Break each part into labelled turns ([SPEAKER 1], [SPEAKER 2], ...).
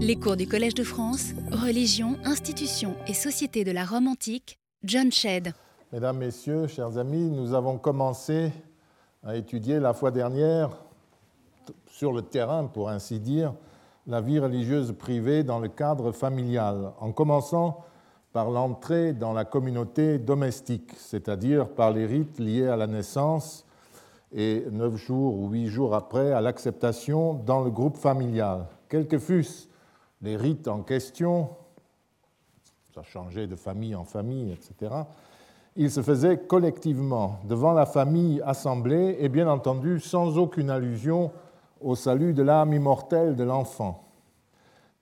[SPEAKER 1] Les cours du Collège de France, Religion, institutions et société de la Rome antique, John Shedd.
[SPEAKER 2] Mesdames, Messieurs, chers amis, nous avons commencé à étudier la fois dernière, sur le terrain pour ainsi dire, la vie religieuse privée dans le cadre familial, en commençant par l'entrée dans la communauté domestique, c'est-à-dire par les rites liés à la naissance et neuf jours ou huit jours après à l'acceptation dans le groupe familial. Quels que fussent les rites en question, ça changeait de famille en famille, etc., ils se faisaient collectivement devant la famille assemblée et bien entendu sans aucune allusion au salut de l'âme immortelle de l'enfant.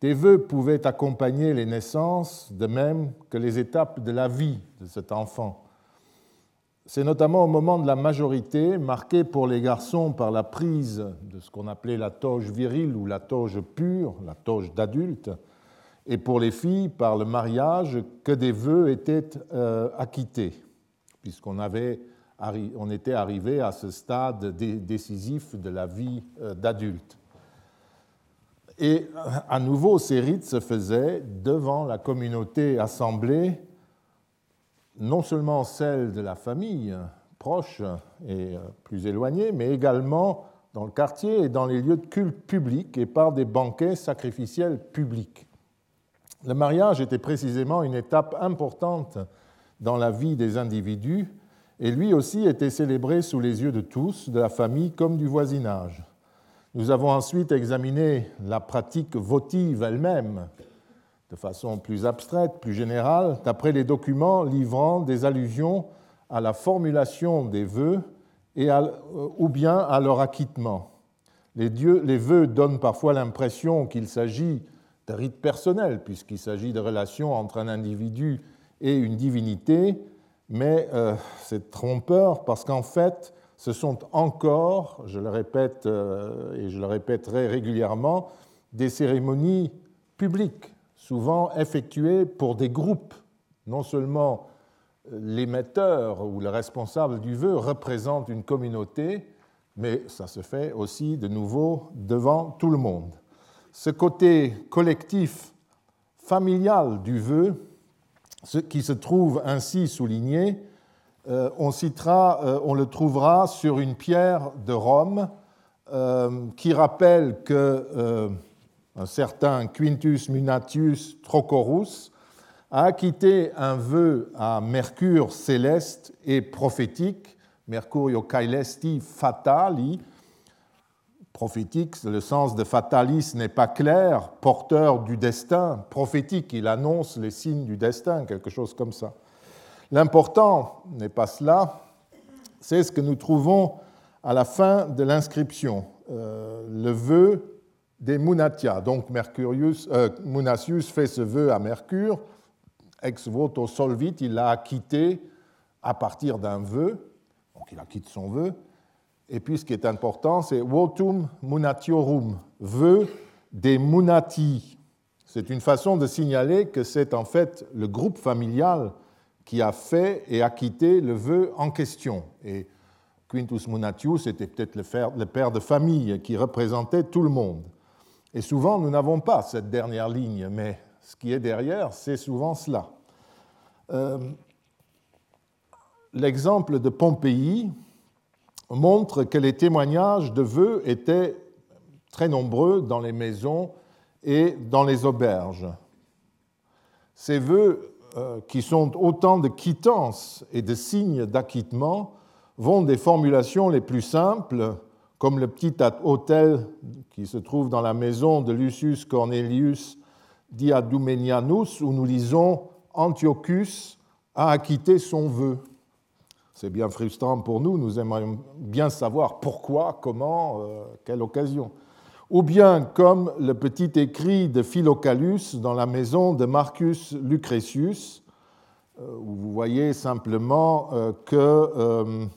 [SPEAKER 2] Des vœux pouvaient accompagner les naissances, de même que les étapes de la vie de cet enfant. C'est notamment au moment de la majorité, marquée pour les garçons par la prise de ce qu'on appelait la toge virile ou la toge pure, la toge d'adulte, et pour les filles par le mariage, que des vœux étaient euh, acquittés, puisqu'on avait, on était arrivé à ce stade décisif de la vie euh, d'adulte. Et à nouveau, ces rites se faisaient devant la communauté assemblée, non seulement celle de la famille proche et euh, plus éloignée, mais également dans le quartier et dans les lieux de culte publics et par des banquets sacrificiels publics. Le mariage était précisément une étape importante dans la vie des individus et lui aussi était célébré sous les yeux de tous, de la famille comme du voisinage. Nous avons ensuite examiné la pratique votive elle-même, de façon plus abstraite, plus générale, d'après les documents livrant des allusions à la formulation des vœux et euh, ou bien à leur acquittement. Les, vœux donnent parfois l'impression qu'il s'agit de rites personnels, puisqu'il s'agit de relations entre un individu et une divinité, mais euh, c'est trompeur parce qu'en fait, ce sont encore, je le répète euh, et je le répéterai régulièrement, des cérémonies publiques, souvent effectuées pour des groupes. Non seulement l'émetteur ou le responsable du vœu représente une communauté, mais ça se fait aussi de nouveau devant tout le monde. Ce côté collectif, familial du vœu, ce qui se trouve ainsi souligné, euh, euh, on le trouvera sur une pierre de Rome euh, qui rappelle que un certain Quintus Munatius Trocorus a acquitté un vœu à Mercure céleste et prophétique, Mercurio caelesti fatali. Prophétique, le sens de fatalis n'est pas clair, porteur du destin, prophétique, il annonce les signes du destin, quelque chose comme ça. L'important n'est pas cela, c'est ce que nous trouvons à la fin de l'inscription, euh, le vœu des Munatia. Donc Mercurius, euh, Munatius fait ce vœu à Mercure, ex voto solvit, il l'a acquitté à partir d'un vœu, donc il acquitte son vœu. Et puis ce qui est important, c'est votum munatiorum, vœu des munati. C'est une façon de signaler que c'est en fait le groupe familial qui a fait et acquitté le vœu en question. Et Quintus Munatius était peut-être le père de famille qui représentait tout le monde. Et souvent, nous n'avons pas cette dernière ligne, mais ce qui est derrière, c'est souvent cela. Euh, l'exemple de Pompéi montre que les témoignages de vœux étaient très nombreux dans les maisons et dans les auberges. Ces vœux euh, qui sont autant de quittances et de signes d'acquittement, vont des formulations les plus simples, comme le petit hôtel qui se trouve dans la maison de Lucius Cornelius Diadumenianus, où nous lisons Antiochus a acquitté son vœu. C'est bien frustrant pour nous, nous aimerions bien savoir pourquoi, comment, euh, quelle occasion ou bien comme le petit écrit de Philocalus dans la maison de Marcus Lucretius, euh, où vous voyez simplement euh, que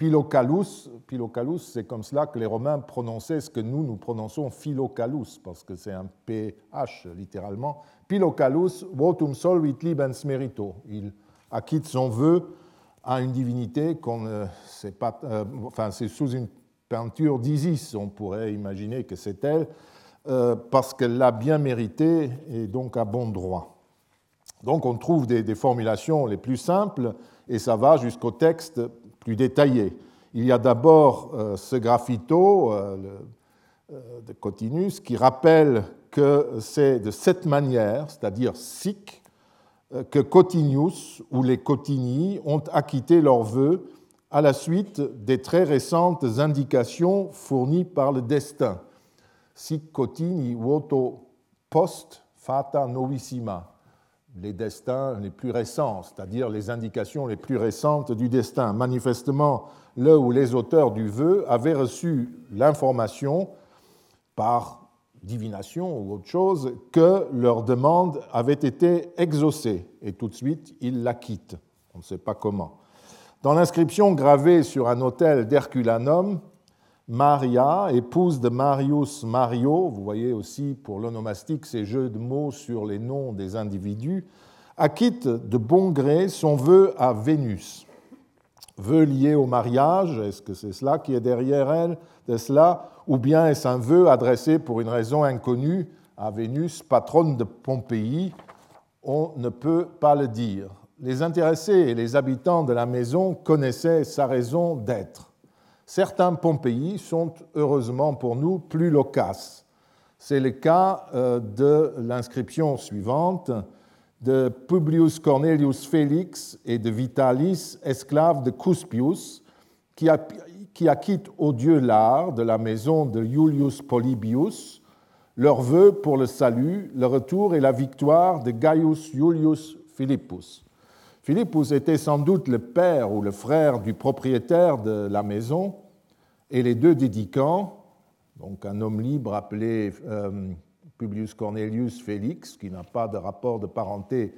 [SPEAKER 2] euh, Philocalus, Philocalus c'est comme cela que les Romains prononçaient ce que nous, nous prononçons Philocalus, parce que c'est un PH littéralement. Philocalus, votum solvit libens merito. Il acquitte son vœu à une divinité qu'on ne sait pas, enfin c'est sous une peinture d'Isis, on pourrait imaginer que c'est elle, euh, parce qu'elle l'a bien mérité et donc à bon droit. Donc on trouve des, formulations les plus simples et ça va jusqu'au texte plus détaillé. Il y a d'abord euh, ce graffito de Cotinus qui rappelle que c'est de cette manière, c'est-à-dire sic, que Cotinius ou les Cotigny ont acquitté leurs vœux à la suite des très récentes indications fournies par le destin. Sic Cotini voto post fata novissima, les destins les plus récents, c'est-à-dire les indications les plus récentes du destin. Manifestement, le ou les auteurs du vœu avaient reçu l'information par divination ou autre chose, que leur demande avait été exaucée, et tout de suite, ils la quittent. On ne sait pas comment. Dans l'inscription gravée sur un autel d'Herculanum, Maria, épouse de Marius Mario, vous voyez aussi pour l'onomastique ces jeux de mots sur les noms des individus, acquitte de bon gré son vœu à Vénus. Vœu lié au mariage, est-ce que c'est cela qui est derrière elle de cela ou bien est-ce un vœu adressé pour une raison inconnue à Vénus, patronne de Pompéi? On ne peut pas le dire. Les intéressés et les habitants de la maison connaissaient sa raison d'être. Certains Pompéi sont, heureusement pour nous, plus loquaces. C'est le cas euh, de l'inscription suivante de Publius Cornelius Felix et de Vitalis, esclave de Cuspius, qui, acquittent au dieu l'art de la maison de Iulius Polybius leur vœu pour le salut, le retour et la victoire de Gaius Iulius Philippus. Philippus était sans doute le père ou le frère du propriétaire de la maison, et les deux dédicants, donc un homme libre appelé euh, Publius Cornelius Félix, qui n'a pas de rapport de parenté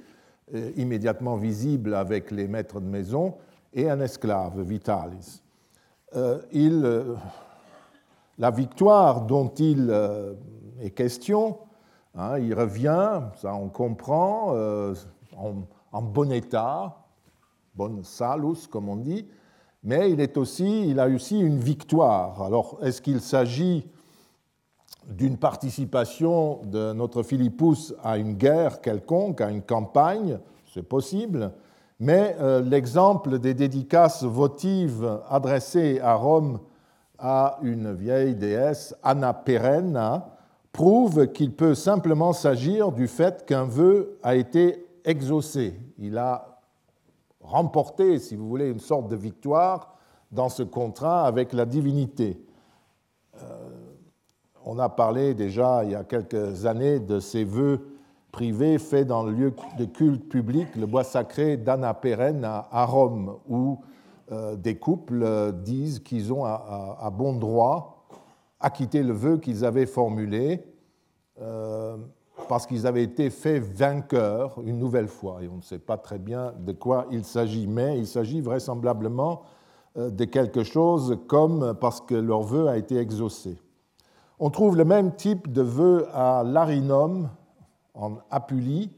[SPEAKER 2] euh, immédiatement visible avec les maîtres de maison, et un esclave, Vitalis. Euh, la victoire dont il est question, hein, il revient, ça on comprend, en, bon état, bonne salus comme on dit, mais il, est aussi, il a aussi une victoire. Alors est-ce qu'il s'agit d'une participation de notre Philippus à une guerre quelconque, à une campagne? C'est possible mais euh, l'exemple des dédicaces votives adressées à Rome à une vieille déesse, Anna Perenna, prouve qu'il peut simplement s'agir du fait qu'un vœu a été exaucé. Il a remporté, si vous voulez, une sorte de victoire dans ce contrat avec la divinité. Euh, on a parlé déjà il y a quelques années de ces vœux privé fait dans le lieu de culte public, le bois sacré d'Anna Pérenne à Rome, où euh, des couples euh, disent qu'ils ont à, bon droit acquitté le vœu qu'ils avaient formulé parce qu'ils avaient été faits vainqueurs une nouvelle fois. Et on ne sait pas très bien de quoi il s'agit, mais il s'agit vraisemblablement de quelque chose comme parce que leur vœu a été exaucé. On trouve le même type de vœu à Larinum, en Apulie,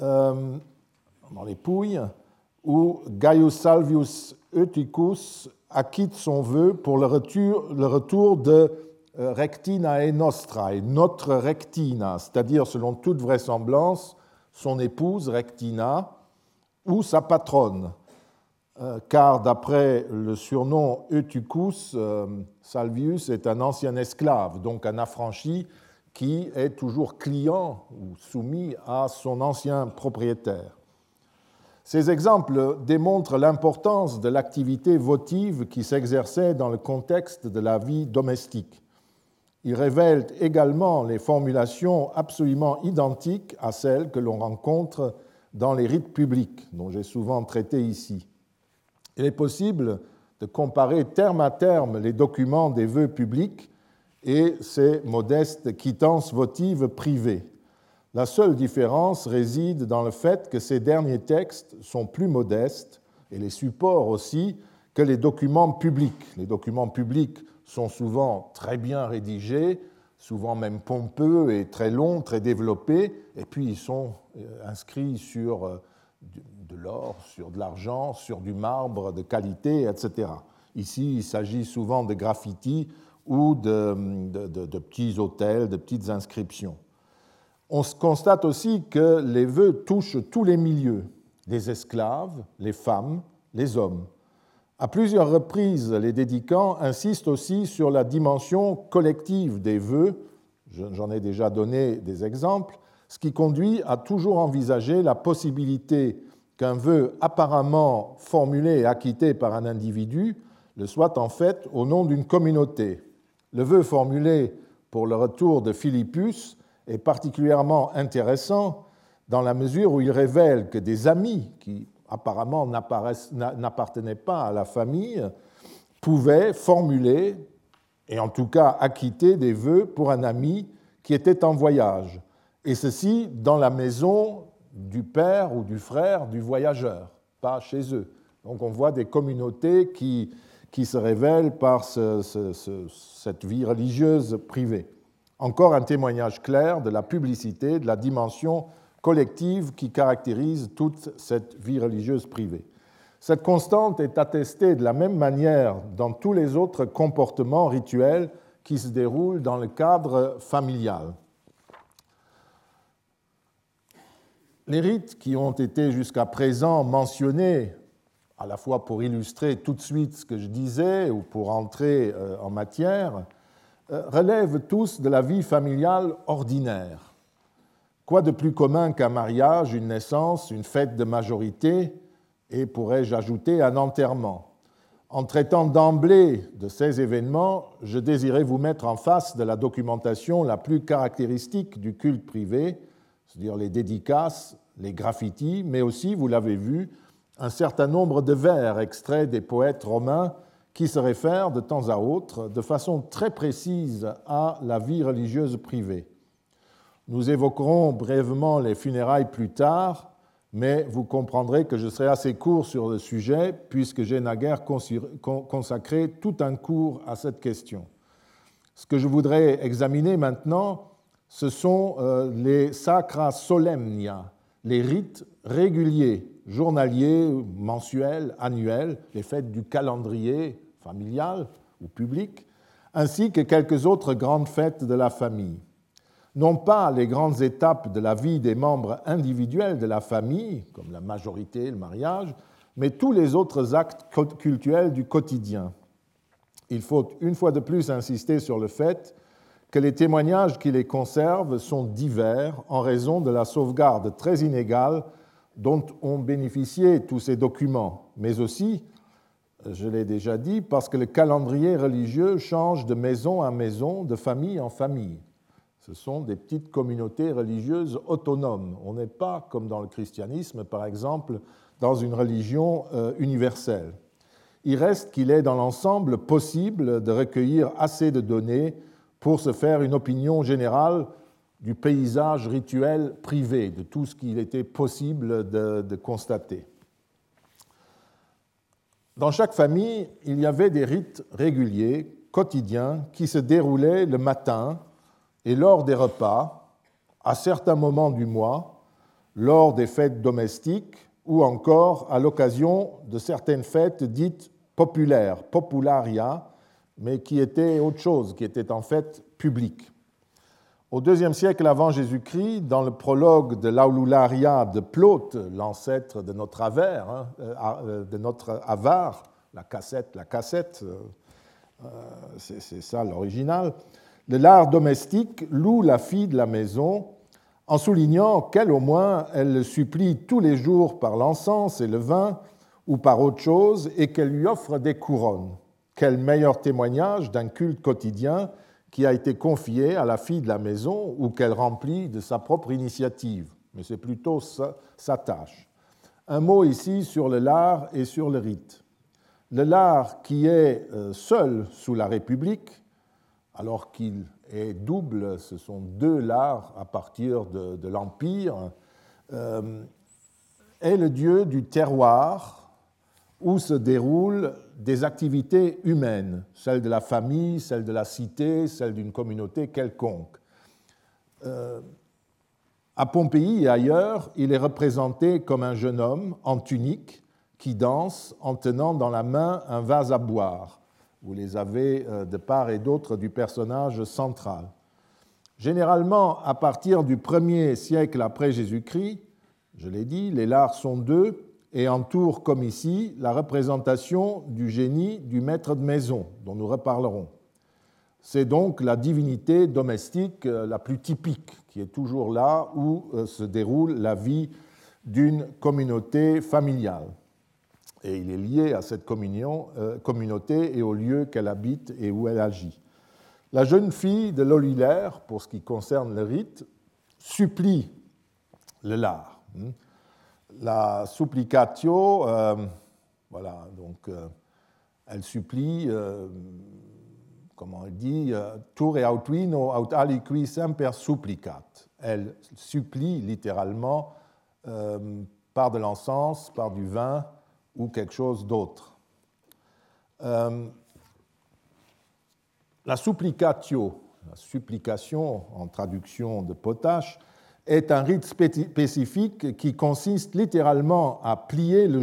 [SPEAKER 2] euh, dans les Pouilles, où Gaius Salvius Eutychus acquitte son vœu pour le retour, le retour de euh, Rectina et Nostra, et notre Rectina, c'est-à-dire selon toute vraisemblance son épouse Rectina ou sa patronne, euh, car d'après le surnom Eutychus, Salvius est un ancien esclave, donc un affranchi qui est toujours client ou soumis à son ancien propriétaire. Ces exemples démontrent l'importance de l'activité votive qui s'exerçait dans le contexte de la vie domestique. Ils révèlent également les formulations absolument identiques à celles que l'on rencontre dans les rites publics, dont j'ai souvent traité ici. Il est possible de comparer terme à terme les documents des vœux publics et ces modestes quittances votives privées. La seule différence réside dans le fait que ces derniers textes sont plus modestes, et les supports aussi, que les documents publics. Les documents publics sont souvent très bien rédigés, souvent même pompeux et très longs, très développés, et puis ils sont euh, inscrits sur euh, de l'or, sur de l'argent, sur du marbre de qualité, etc. Ici, il s'agit souvent de graffitis ou de, petits hôtels, de petites inscriptions. On constate aussi que les vœux touchent tous les milieux, les esclaves, les femmes, les hommes. À plusieurs reprises, les dédicants insistent aussi sur la dimension collective des vœux, j'en ai déjà donné des exemples, ce qui conduit à toujours envisager la possibilité qu'un vœu apparemment formulé et acquitté par un individu le soit en fait au nom d'une communauté. Le vœu formulé pour le retour de Philippus est particulièrement intéressant dans la mesure où il révèle que des amis qui apparemment n'appartenaient pas à la famille pouvaient formuler et en tout cas acquitter des vœux pour un ami qui était en voyage, et ceci dans la maison du père ou du frère du voyageur, pas chez eux. Donc on voit des communautés qui, qui se révèlent par cette vie religieuse privée. Encore un témoignage clair de la publicité, de la dimension collective qui caractérise toute cette vie religieuse privée. Cette constante est attestée de la même manière dans tous les autres comportements rituels qui se déroulent dans le cadre familial. Les rites qui ont été jusqu'à présent mentionnés, à la fois pour illustrer tout de suite ce que je disais ou pour entrer euh, en matière, euh, relèvent tous de la vie familiale ordinaire. Quoi de plus commun qu'un mariage, une naissance, une fête de majorité et, pourrais-je ajouter, un enterrement? En traitant d'emblée de ces événements, je désirais vous mettre en face de la documentation la plus caractéristique du culte privé, c'est-à-dire les dédicaces, les graffitis, mais aussi, vous l'avez vu, un certain nombre de vers extraits des poètes romains qui se réfèrent de temps à autre de façon très précise à la vie religieuse privée. Nous évoquerons brièvement les funérailles plus tard, mais vous comprendrez que je serai assez court sur le sujet puisque j'ai naguère consacré tout un cours à cette question. Ce que je voudrais examiner maintenant, ce sont euh, les sacra solemnia, les rites réguliers, journaliers, mensuels, annuels, les fêtes du calendrier familial ou public, ainsi que quelques autres grandes fêtes de la famille. Non pas les grandes étapes de la vie des membres individuels de la famille, comme la majorité, le mariage, mais tous les autres actes cultuels du quotidien. Il faut une fois de plus insister sur le fait que les témoignages qui les conservent sont divers en raison de la sauvegarde très inégale dont ont bénéficié tous ces documents, mais aussi, je l'ai déjà dit, parce que le calendrier religieux change de maison en maison, de famille en famille. Ce sont des petites communautés religieuses autonomes. On n'est pas, comme dans le christianisme, par exemple, dans une religion euh, universelle. Il reste qu'il est dans l'ensemble possible de recueillir assez de données pour se faire une opinion générale du paysage rituel privé, de tout ce qu'il était possible de, constater. Dans chaque famille, il y avait des rites réguliers, quotidiens, qui se déroulaient le matin et lors des repas, à certains moments du mois, lors des fêtes domestiques ou encore à l'occasion de certaines fêtes dites populaires, popularia, mais qui était autre chose, qui était en fait public. Au IIe siècle avant Jésus-Christ, dans le prologue de l'Aulularia de Plaute, l'ancêtre de notre Aver, hein, euh, euh, de notre Avar, la cassette, la cassette, euh, c'est ça l'original, de l'art domestique loue la fille de la maison en soulignant qu'elle au moins elle le supplie tous les jours par l'encens et le vin ou par autre chose et qu'elle lui offre des couronnes. Quel meilleur témoignage d'un culte quotidien qui a été confié à la fille de la maison ou qu'elle remplit de sa propre initiative. Mais c'est plutôt sa, tâche. Un mot ici sur le lard et sur le rite. Le lard qui est euh, seul sous la République, alors qu'il est double, ce sont deux lards à partir de, l'Empire, euh, est le dieu du terroir, où se déroulent des activités humaines, celles de la famille, celles de la cité, celles d'une communauté quelconque. Euh, à Pompéi et ailleurs, il est représenté comme un jeune homme en tunique qui danse en tenant dans la main un vase à boire. Vous les avez euh, de part et d'autre du personnage central. Généralement, à partir du 1er siècle après Jésus-Christ, je l'ai dit, les lards sont deux et entourent, comme ici, la représentation du génie du maître de maison, dont nous reparlerons. C'est donc la divinité domestique euh, la plus typique, qui est toujours là où euh, se déroule la vie d'une communauté familiale. Et il est lié à cette communion, euh, communauté et au lieu qu'elle habite et où elle agit. La jeune fille de l'Olulaire, pour ce qui concerne le rite, supplie le lard. Hmm. La supplicatio, euh, voilà, donc elle supplie, comment elle dit, tur et autuino aut aliqui semper supplicat. Elle supplie littéralement euh, par de l'encens, par du vin ou quelque chose d'autre. Euh, la supplicatio, la supplication en traduction de potache, est un rite spécifique qui consiste littéralement à plier le,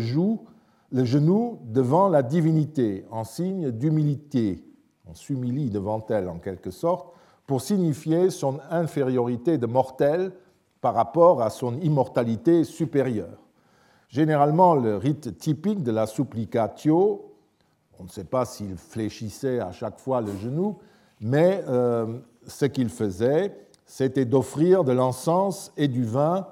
[SPEAKER 2] le genou devant la divinité en signe d'humilité. On s'humilie devant elle en quelque sorte pour signifier son infériorité de mortel par rapport à son immortalité supérieure. Généralement, le rite typique de la supplicatio, on ne sait pas s'il fléchissait à chaque fois le genou, mais euh, ce qu'il faisait, c'était d'offrir de l'encens et du vin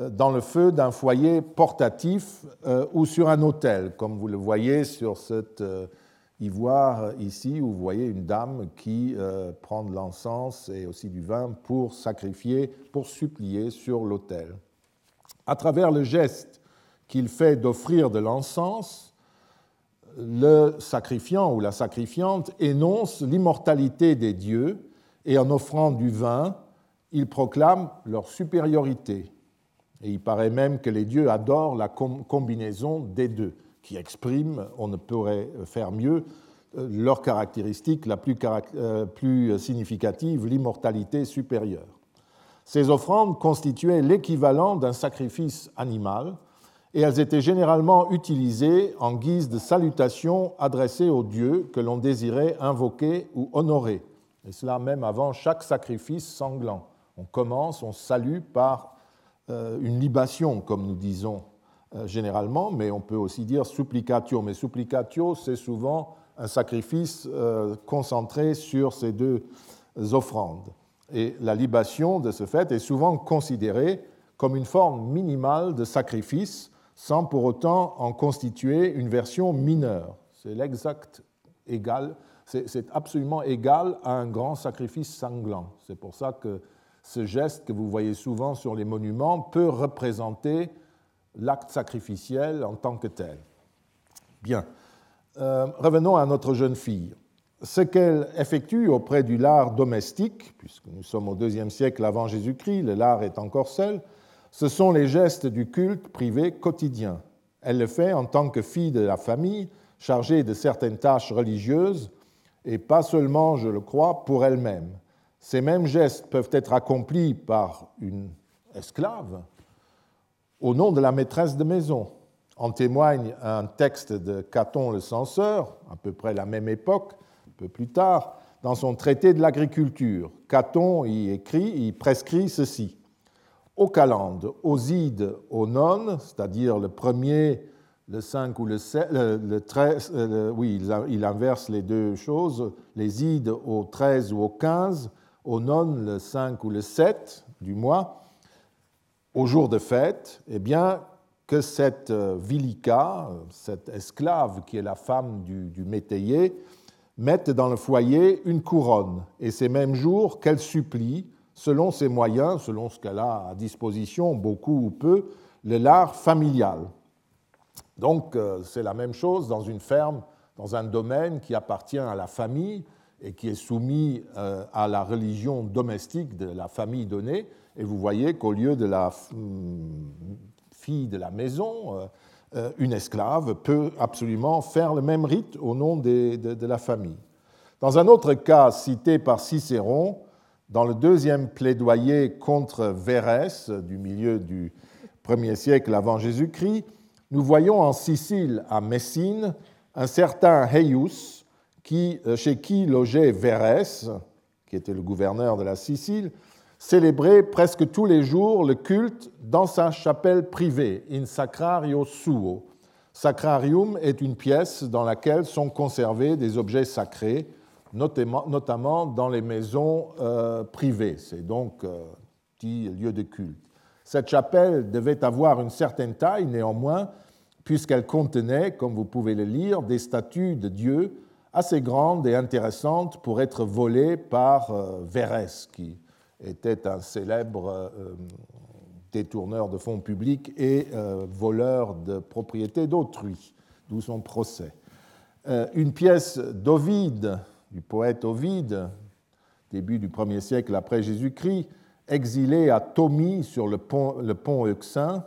[SPEAKER 2] euh, dans le feu d'un foyer portatif euh, ou sur un autel, comme vous le voyez sur cette ivoire ici, où vous voyez une dame qui prend de l'encens et aussi du vin pour sacrifier, pour supplier sur l'autel. À travers le geste qu'il fait d'offrir de l'encens, le sacrifiant ou la sacrifiante énonce l'immortalité des dieux et en offrant du vin, il proclame leur supériorité. Et il paraît même que les dieux adorent la combinaison des deux qui expriment, on ne pourrait faire mieux, euh, leur caractéristique la plus, euh, plus significative, l'immortalité supérieure. Ces offrandes constituaient l'équivalent d'un sacrifice animal et elles étaient généralement utilisées en guise de salutation adressée aux dieux que l'on désirait invoquer ou honorer, et cela même avant chaque sacrifice sanglant. On commence, on salue par euh, une libation, comme nous disons euh, généralement, mais on peut aussi dire supplicatio. Mais supplicatio, c'est souvent un sacrifice euh, concentré sur ces deux offrandes. Et la libation, de ce fait, est souvent considérée comme une forme minimale de sacrifice, sans pour autant en constituer une version mineure. C'est l'exact égal, c'est absolument égal à un grand sacrifice sanglant. C'est pour ça que ce geste que vous voyez souvent sur les monuments peut représenter l'acte sacrificiel en tant que tel. Bien, euh, revenons à notre jeune fille. Ce qu'elle effectue auprès du lard domestique, puisque nous sommes au deuxième siècle avant Jésus-Christ, le lard est encore seul, ce sont les gestes du culte privé quotidien. Elle le fait en tant que fille de la famille, chargée de certaines tâches religieuses, et pas seulement, je le crois, pour elle-même. Ces mêmes gestes peuvent être accomplis par une esclave, au nom de la maîtresse de maison. En témoigne un texte de Caton le censeur, à peu près la même époque, un peu plus tard, dans son traité de l'agriculture. Caton y écrit, y prescrit ceci. Au calende, aux ides, aux nonnes, c'est-à-dire le premier, le 5 ou le 7, le, 13, euh, oui, il inverse les deux choses, les ides au 13 ou au 15, aux nonnes le 5 ou le 7 du mois, au jour de fête, eh bien, que cette euh, vilica, cette esclave qui est la femme du, métayer, mette dans le foyer une couronne, et ces mêmes jours qu'elle supplie, selon ses moyens, selon ce qu'elle a à disposition, beaucoup ou peu, le lard familial. Donc euh, c'est la même chose dans une ferme, dans un domaine qui appartient à la famille et qui est soumis euh, à la religion domestique de la famille donnée. Et vous voyez qu'au lieu de la hum, fille de la maison, euh, une esclave peut absolument faire le même rite au nom de, la famille. Dans un autre cas cité par Cicéron, dans le deuxième plaidoyer contre Vérès du milieu du 1er siècle avant Jésus-Christ, nous voyons en Sicile, à Messine, un certain Heius qui, euh, chez qui logeait Vérès, qui était le gouverneur de la Sicile, célébrait presque tous les jours le culte dans sa chapelle privée, in sacrario suo. Sacrarium est une pièce dans laquelle sont conservés des objets sacrés, notamment dans les maisons euh, privées. C'est donc un euh, petit lieu de culte. Cette chapelle devait avoir une certaine taille, néanmoins, puisqu'elle contenait, comme vous pouvez le lire, des statues de Dieu assez grandes et intéressantes pour être volées par euh, qui était un célèbre euh, détourneur de fonds publics et voleur de propriétés d'autrui, d'où son procès. Une pièce d'Ovide, du poète Ovide, début du 1er siècle après Jésus-Christ, exilé à Tomi sur le pont, Euxin,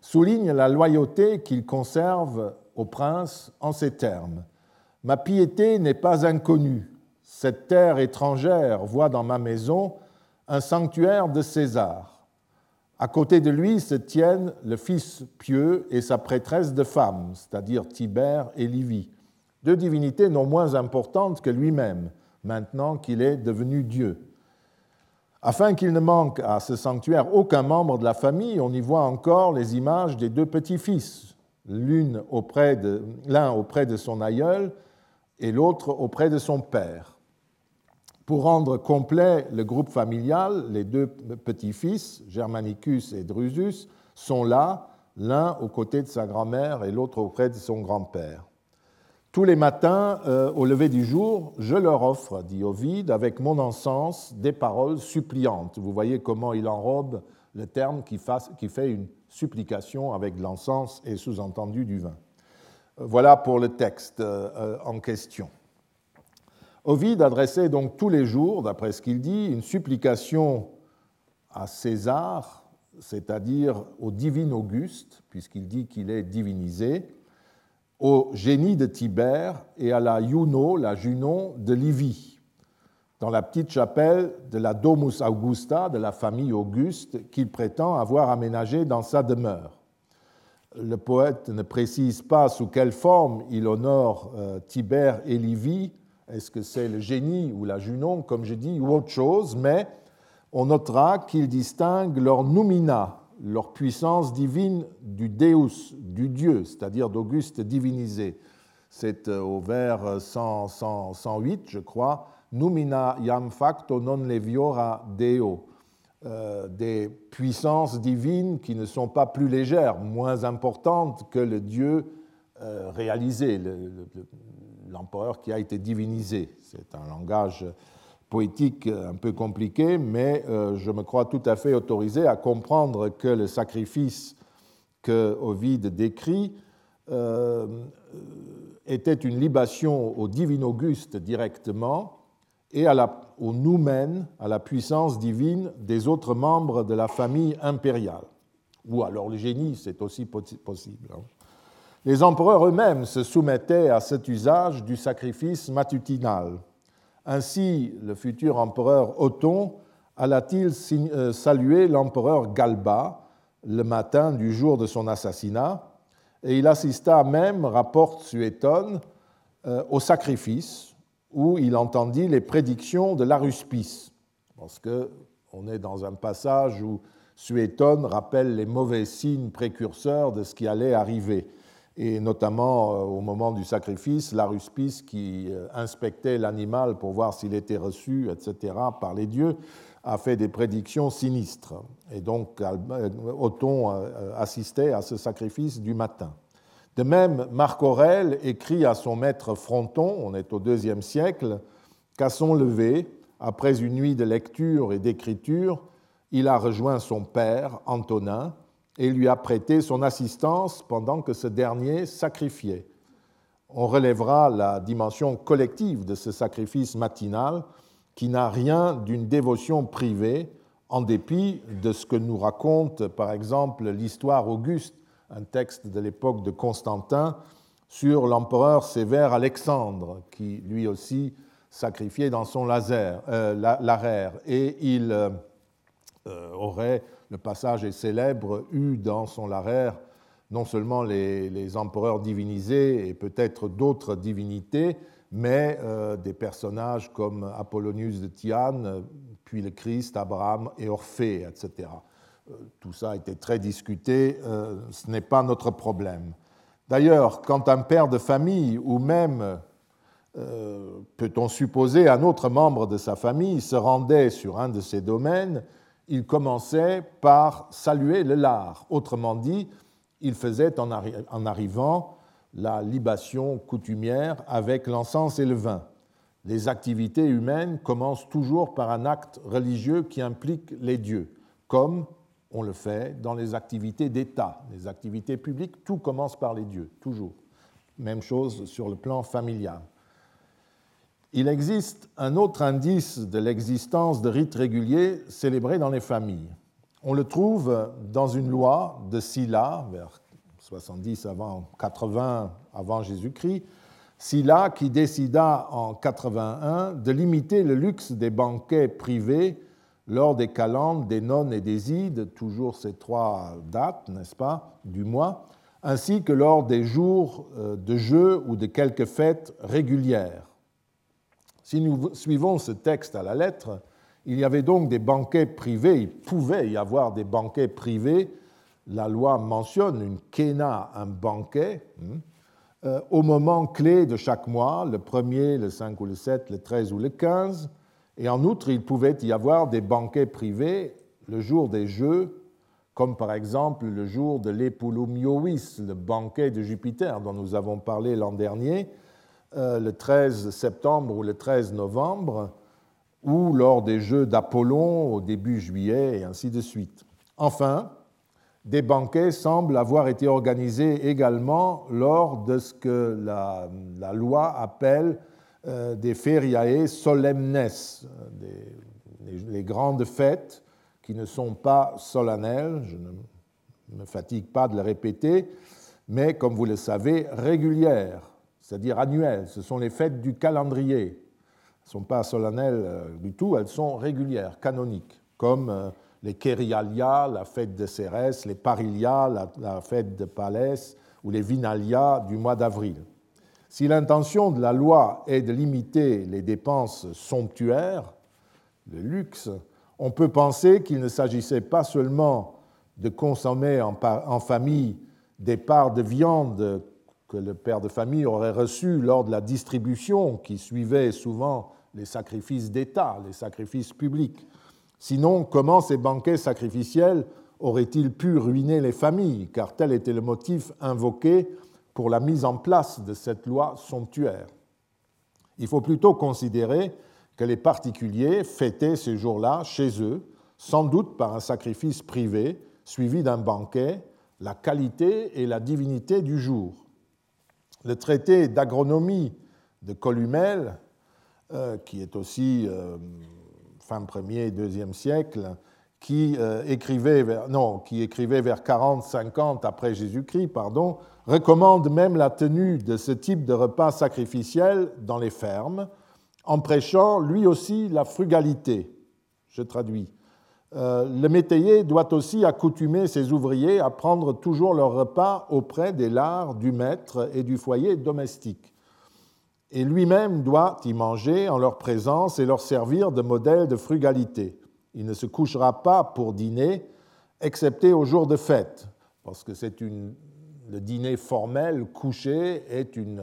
[SPEAKER 2] souligne la loyauté qu'il conserve au prince en ces termes. Ma piété n'est pas inconnue. Cette terre étrangère voit dans ma maison un sanctuaire de César. À côté de lui se tiennent le fils pieux et sa prêtresse de femme, c'est-à-dire Tibère et Livie, deux divinités non moins importantes que lui-même, maintenant qu'il est devenu Dieu. Afin qu'il ne manque à ce sanctuaire aucun membre de la famille, on y voit encore les images des deux petits-fils, l'un auprès, de, auprès de son aïeul et l'autre auprès de son père. Pour rendre complet le groupe familial, les deux petits-fils, Germanicus et Drusus, sont là, l'un aux côtés de sa grand-mère et l'autre auprès de son grand-père. Tous les matins, euh, au lever du jour, je leur offre, dit Ovide, avec mon encens, des paroles suppliantes. Vous voyez comment il enrobe le terme qui, fait une supplication avec de l'encens et sous-entendu du vin. Euh, voilà pour le texte euh, en question. Ovide adressait donc tous les jours, d'après ce qu'il dit, une supplication à César, c'est-à-dire au divin Auguste, puisqu'il dit qu'il est divinisé, au génie de Tibère et à la Juno, la Junon de Livie, dans la petite chapelle de la Domus Augusta de la famille Auguste qu'il prétend avoir aménagée dans sa demeure. Le poète ne précise pas sous quelle forme il honore euh, Tibère et Livie, est-ce que c'est le génie ou la Junon, comme je dis, ou autre chose, mais on notera qu'il distingue leur noumina, leur puissance divine du Deus, du Dieu, c'est-à-dire d'Auguste divinisé. C'est euh, au vers 108, je crois, Numina iam facto non leviora Deo, euh, des puissances divines qui ne sont pas plus légères, moins importantes que le Dieu euh, réalisé, l'empereur qui a été divinisé. C'est un langage poétique un peu compliqué, mais euh, je me crois tout à fait autorisé à comprendre que le sacrifice que Ovide décrit euh, était une libation au divin Auguste directement et au à la puissance divine des autres membres de la famille impériale. Ou alors le génie, c'est aussi possible. Hein. Les empereurs eux-mêmes se soumettaient à cet usage du sacrifice matutinal ainsi, le futur empereur Othon alla-t-il euh, saluer l'empereur Galba le matin du jour de son assassinat, et il assista même, rapporte Suétone, euh, au sacrifice, où il entendit les prédictions de l'Aruspice, parce qu'on est dans un passage où Suétone rappelle les mauvais signes précurseurs de ce qui allait arriver et notamment euh, au moment du sacrifice, l'aruspice qui euh, inspectait l'animal pour voir s'il était reçu, etc., par les dieux, a fait des prédictions sinistres. Et donc euh, Othon assistait à ce sacrifice du matin. De même, Marc Aurèle écrit à son maître Fronton, on est au deuxième siècle, qu'à son lever, après une nuit de lecture et d'écriture, il a rejoint son père, Antonin, et lui a prêté son assistance pendant que ce dernier sacrifiait. On relèvera la dimension collective de ce sacrifice matinal qui n'a rien d'une dévotion privée, en dépit de ce que nous raconte par exemple l'histoire Auguste, un texte de l'époque de Constantin, sur l'empereur sévère Alexandre, qui lui aussi sacrifiait dans son laser, euh, l'arère, et il euh, aurait le passage est célèbre, eu dans son larraire non seulement les, empereurs divinisés et peut-être d'autres divinités, mais des personnages comme Apollonius de Tyane, puis le Christ, Abraham et Orphée, etc. Tout ça a été très discuté, ce n'est pas notre problème. D'ailleurs, quand un père de famille ou même euh, peut-on supposer, un autre membre de sa famille se rendait sur un de ces domaines, il commençait par saluer le lard. Autrement dit, il faisait en, en arrivant la libation coutumière avec l'encens et le vin. Les activités humaines commencent toujours par un acte religieux qui implique les dieux, comme on le fait dans les activités d'État, les activités publiques, tout commence par les dieux, toujours. Même chose sur le plan familial. Il existe un autre indice de l'existence de rites réguliers célébrés dans les familles. On le trouve dans une loi de Silla, vers 70 avant 80 avant Jésus-Christ, Silla qui décida en 81 de limiter le luxe des banquets privés lors des calendes, des nonnes et des ides, toujours ces trois dates, n'est-ce pas, du mois, ainsi que lors des jours euh, de jeu ou de quelques fêtes régulières. Si nous suivons ce texte à la lettre, il y avait donc des banquets privés, il pouvait y avoir des banquets privés. La loi mentionne une kéna, un banquet, hein, euh, au moment clé de chaque mois, le 1er, le 5 ou le 7, le 13 ou le 15. Et en outre, il pouvait y avoir des banquets privés le jour des Jeux, comme par exemple le jour de l'Epulumiois, le banquet de Jupiter dont nous avons parlé l'an dernier, le 13 septembre ou le 13 novembre, ou lors des Jeux d'Apollon au début juillet, et ainsi de suite. Enfin, des banquets semblent avoir été organisés également lors de ce que la, loi appelle euh, des feriae solemnes, les, grandes fêtes qui ne sont pas solennelles, je ne me fatigue pas de le répéter, mais comme vous le savez, régulières c'est-à-dire annuelles. Ce sont les fêtes du calendrier. Elles ne sont pas solennelles euh, du tout, elles sont régulières, canoniques, comme euh, les Kerialia, la fête de Cérès, les Parilia, la, fête de Palès, ou les Vinalia du mois d'avril. Si l'intention de la loi est de limiter les dépenses somptuaires, le luxe, on peut penser qu'il ne s'agissait pas seulement de consommer en famille des parts de viande que le père de famille aurait reçu lors de la distribution qui suivait souvent les sacrifices d'État, les sacrifices publics. Sinon, comment ces banquets sacrificiels auraient-ils pu ruiner les familles, car tel était le motif invoqué pour la mise en place de cette loi somptuaire. Il faut plutôt considérer que les particuliers fêtaient ces jours-là chez eux, sans doute par un sacrifice privé, suivi d'un banquet, la qualité et la divinité du jour le traité d'agronomie de Columel, euh, qui est aussi euh, fin 1er, 2e siècle, qui, euh, écrivait vers, non, qui écrivait vers 40-50 après Jésus-Christ, pardon, recommande même la tenue de ce type de repas sacrificiel dans les fermes, en prêchant lui aussi la frugalité. Je traduis. Euh, le métayer doit aussi accoutumer ses ouvriers à prendre toujours leur repas auprès des lards du maître et du foyer domestique. Et lui-même doit y manger en leur présence et leur servir de modèle de frugalité. Il ne se couchera pas pour dîner, excepté au jour de fête, parce que c'est une, le dîner formel couché est une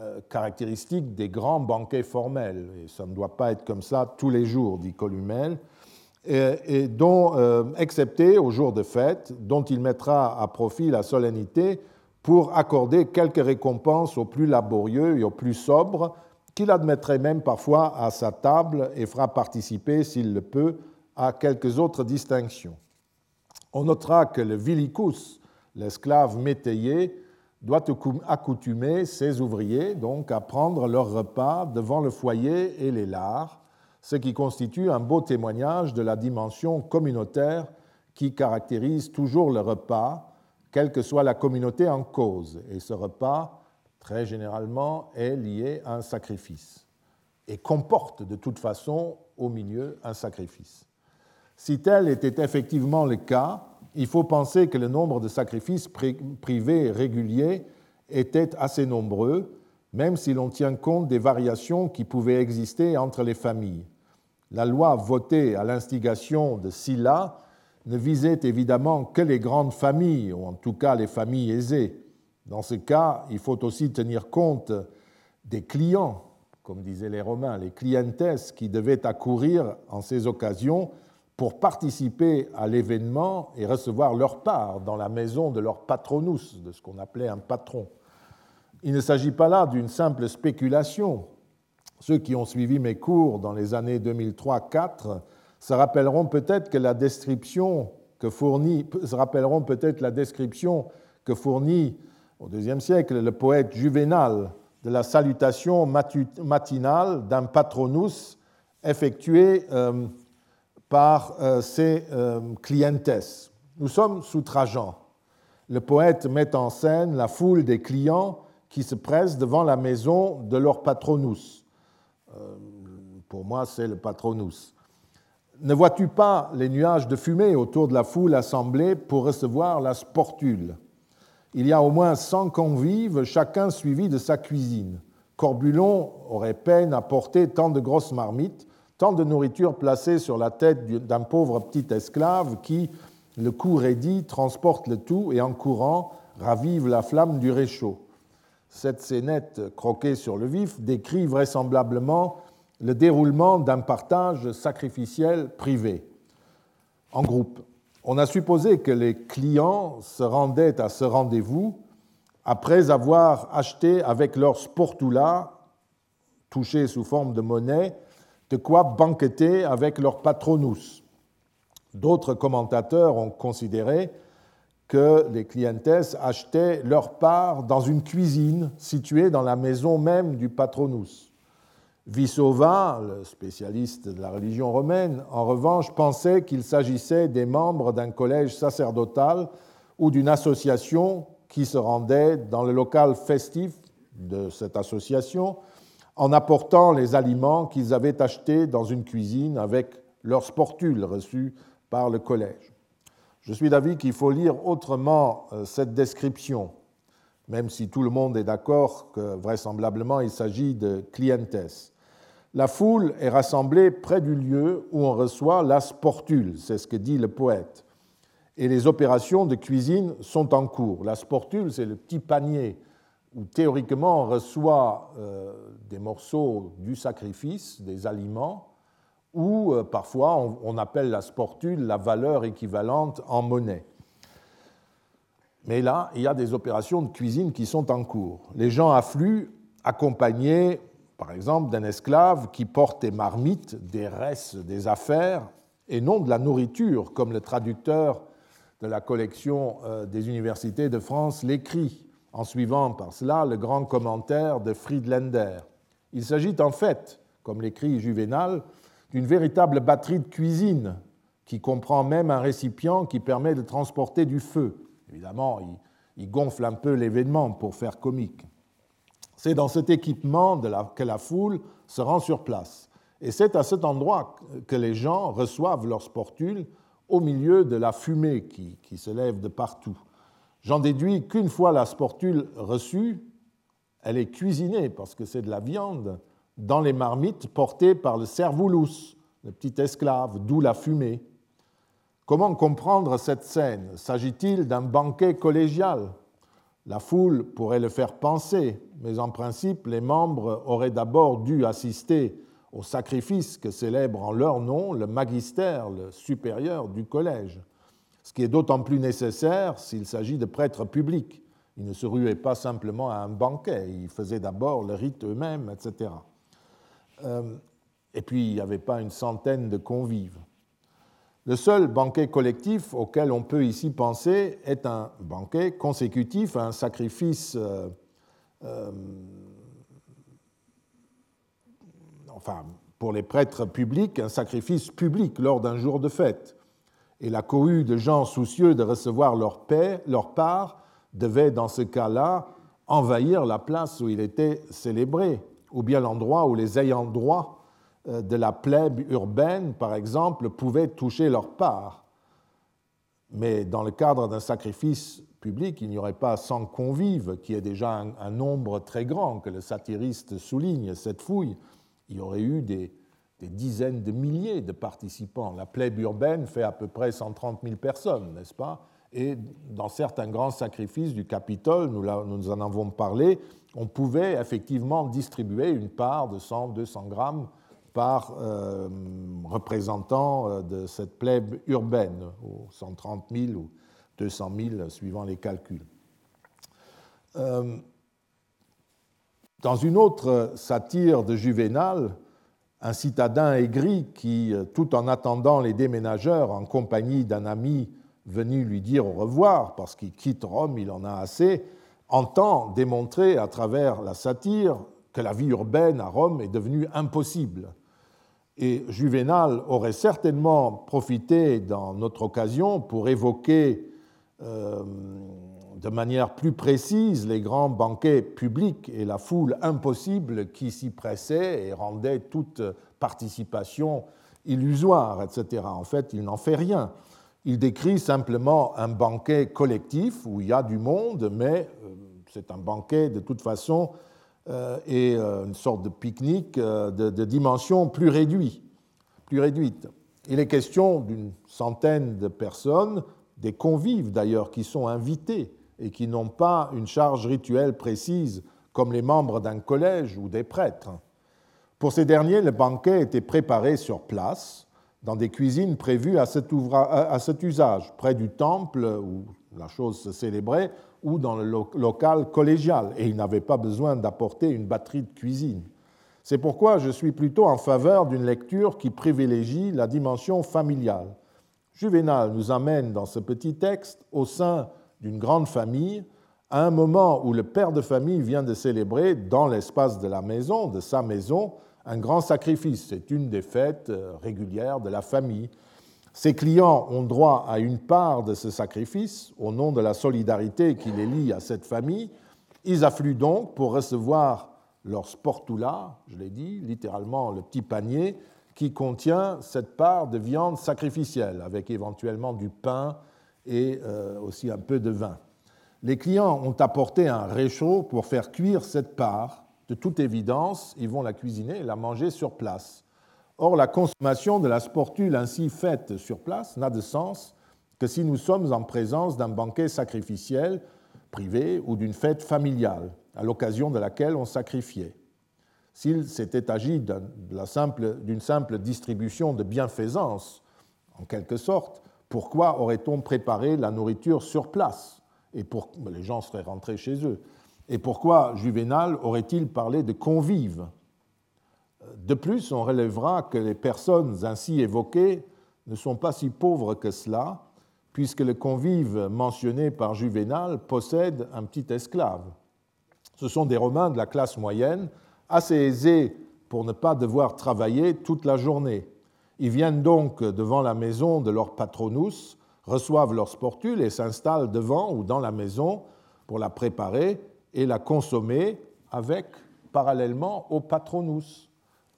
[SPEAKER 2] euh, caractéristique des grands banquets formels. Et ça ne doit pas être comme ça tous les jours, dit Columel et, dont, euh, excepté au jour de fête, dont il mettra à profit la solennité pour accorder quelques récompenses aux plus laborieux et aux plus sobres, qu'il admettrait même parfois à sa table et fera participer, s'il le peut, à quelques autres distinctions. On notera que le vilicus, l'esclave métayer, doit accoutumer ses ouvriers donc à prendre leur repas devant le foyer et les lards, ce qui constitue un beau témoignage de la dimension communautaire qui caractérise toujours le repas, quelle que soit la communauté en cause. Et ce repas, très généralement, est lié à un sacrifice et comporte de toute façon au milieu un sacrifice. Si tel était effectivement le cas, il faut penser que le nombre de sacrifices privés réguliers était assez nombreux, même si l'on tient compte des variations qui pouvaient exister entre les familles. La loi votée à l'instigation de Sylla ne visait évidemment que les grandes familles, ou en tout cas les familles aisées. Dans ce cas, il faut aussi tenir compte des clients, comme disaient les Romains, les clientes qui devaient accourir en ces occasions pour participer à l'événement et recevoir leur part dans la maison de leur patronus, de ce qu'on appelait un patron. Il ne s'agit pas là d'une simple spéculation. Ceux qui ont suivi mes cours dans les années 2003-4 se rappelleront peut-être que la description que fournit, se rappelleront peut-être la description que fournit au IIe siècle le poète Juvénal de la salutation matinale d'un patronus effectué euh, par euh, ses euh, clientes. Nous sommes sous Trajan. Le poète met en scène la foule des clients qui se pressent devant la maison de leur patronus. Pour moi, c'est le patronus. Ne vois-tu pas les nuages de fumée autour de la foule assemblée pour recevoir la sportule? Il y a au moins 100 convives, chacun suivi de sa cuisine. Corbulon aurait peine à porter tant de grosses marmites, tant de nourriture placée sur la tête d'un pauvre petit esclave qui, le cou raidi, transporte le tout et en courant ravive la flamme du réchaud. Cette scénette croquée sur le vif décrit vraisemblablement le déroulement d'un partage sacrificiel privé, en groupe. On a supposé que les clients se rendaient à ce rendez-vous après avoir acheté avec leur sportula, touché sous forme de monnaie, de quoi banqueter avec leur patronus. D'autres commentateurs ont considéré que les clientes achetaient leur part dans une cuisine située dans la maison même du patronus. Vissova, le spécialiste de la religion romaine, en revanche, pensait qu'il s'agissait des membres d'un collège sacerdotal ou d'une association qui se rendaient dans le local festif de cette association en apportant les aliments qu'ils avaient achetés dans une cuisine avec leurs sportules reçues par le collège. Je suis d'avis qu'il faut lire autrement euh, cette description, même si tout le monde est d'accord que vraisemblablement il s'agit de clientes la foule est rassemblée près du lieu où on reçoit la sportule, c'est ce que dit le poète. Et les opérations de cuisine sont en cours. La sportule, c'est le petit panier où théoriquement on reçoit euh, des morceaux du sacrifice, des aliments, ou euh, parfois on, appelle la sportule la valeur équivalente en monnaie. Mais là, il y a des opérations de cuisine qui sont en cours. Les gens affluent accompagnés par exemple d'un esclave qui porte des marmites, des restes, des affaires, et non de la nourriture, comme le traducteur de la collection euh, des universités de France l'écrit, en suivant par cela le grand commentaire de Friedländer. Il s'agit en fait, comme l'écrit Juvénal, d'une véritable batterie de cuisine qui comprend même un récipient qui permet de transporter du feu. Évidemment, il gonfle un peu l'événement pour faire comique. C'est dans cet équipement que la foule se rend sur place. Et c'est à cet endroit que les gens reçoivent leur sportule au milieu de la fumée qui se lève de partout. J'en déduis qu'une fois la sportule reçue, elle est cuisinée, parce que c'est de la viande, dans les marmites portées par le servulus, le petit esclave, d'où la fumée. Comment comprendre cette scène? S'agit-il d'un banquet collégial? La foule pourrait le faire penser, mais en principe, les membres auraient d'abord dû assister au sacrifice que célèbre en leur nom le magistère, le supérieur du collège, ce qui est d'autant plus nécessaire s'il s'agit de prêtres publics. Ils ne se ruaient pas simplement à un banquet, ils faisaient d'abord le rite eux-mêmes, etc. Euh, et puis, il n'y avait pas une centaine de convives. Le seul banquet collectif auquel on peut ici penser est un banquet consécutif à un sacrifice, euh, euh, enfin, pour les prêtres publics, un sacrifice public lors d'un jour de fête. Et la cohue de gens soucieux de recevoir leur, paix, leur part devait, dans ce cas-là, envahir la place où il était célébré, ou bien l'endroit où les ayants droit euh, de la plèbe urbaine, par exemple, pouvaient toucher leur part. mais dans le cadre d'un sacrifice public, il n'y aurait pas 100 convives, qui est déjà un, nombre très grand que le satiriste souligne, cette fouille. Il y aurait eu des, dizaines de milliers de participants. La plèbe urbaine fait à peu près 130 000 personnes, n'est-ce pas? Et dans certains grands sacrifices du Capitole, nous, nous en avons parlé, on pouvait effectivement distribuer une part de 100, 200 grammes par euh, représentant euh, de cette plèbe urbaine, 130 000 ou 200 000 suivant les calculs. Euh, dans une autre satire de Juvénal, un citadin aigri qui, tout en attendant les déménageurs en compagnie d'un ami venu lui dire au revoir parce qu'il quitte Rome, il en a assez, entend démontrer à travers la satire que la vie urbaine à Rome est devenue impossible et Juvénal aurait certainement profité dans notre occasion pour évoquer euh, de manière plus précise les grands banquets publics et la foule impossible qui s'y pressait et rendait toute participation illusoire, etc. En fait, il n'en fait rien. Il décrit simplement un banquet collectif où il y a du monde, mais euh, c'est un banquet de toute façon euh, et euh, une sorte de pique-nique de, dimension plus réduite, plus réduite. Il est question d'une centaine de personnes, des convives d'ailleurs, qui sont invités et qui n'ont pas une charge rituelle précise comme les membres d'un collège ou des prêtres. Pour ces derniers, le banquet était préparé sur place, dans des cuisines prévues à cet, usage, près du temple où la chose se célébrait, ou dans le local collégial, et il n'avait pas besoin d'apporter une batterie de cuisine. C'est pourquoi je suis plutôt en faveur d'une lecture qui privilégie la dimension familiale. Juvénal nous amène dans ce petit texte au sein d'une grande famille, à un moment où le père de famille vient de célébrer dans l'espace de la maison, de sa maison, un grand sacrifice. C'est une des fêtes euh, régulières de la famille. Ces clients ont droit à une part de ce sacrifice au nom de la solidarité qui les lie à cette famille. Ils affluent donc pour recevoir leur sportula, je l'ai dit, littéralement le petit panier, qui contient cette part de viande sacrificielle, avec éventuellement du pain et euh, aussi un peu de vin. Les clients ont apporté un réchaud pour faire cuire cette part. De toute évidence, ils vont la cuisiner et la manger sur place. Or, la consommation de la sportule ainsi faite sur place n'a de sens que si nous sommes en présence d'un banquet sacrificiel privé ou d'une fête familiale, à l'occasion de laquelle on sacrifiait. S'il s'était agi d'une simple, distribution de bienfaisance, en quelque sorte, pourquoi aurait-on préparé la nourriture sur place? Et pour, Les gens seraient rentrés chez eux. Et pourquoi Juvénal aurait-il parlé de convives? De plus, on relèvera que les personnes ainsi évoquées ne sont pas si pauvres que cela, puisque le convive mentionné par Juvénal possède un petit esclave. Ce sont des Romains de la classe moyenne, assez aisés pour ne pas devoir travailler toute la journée. Ils viennent donc devant la maison de leur patronus, reçoivent leur sportule et s'installent devant ou dans la maison pour la préparer et la consommer avec, parallèlement au patronus.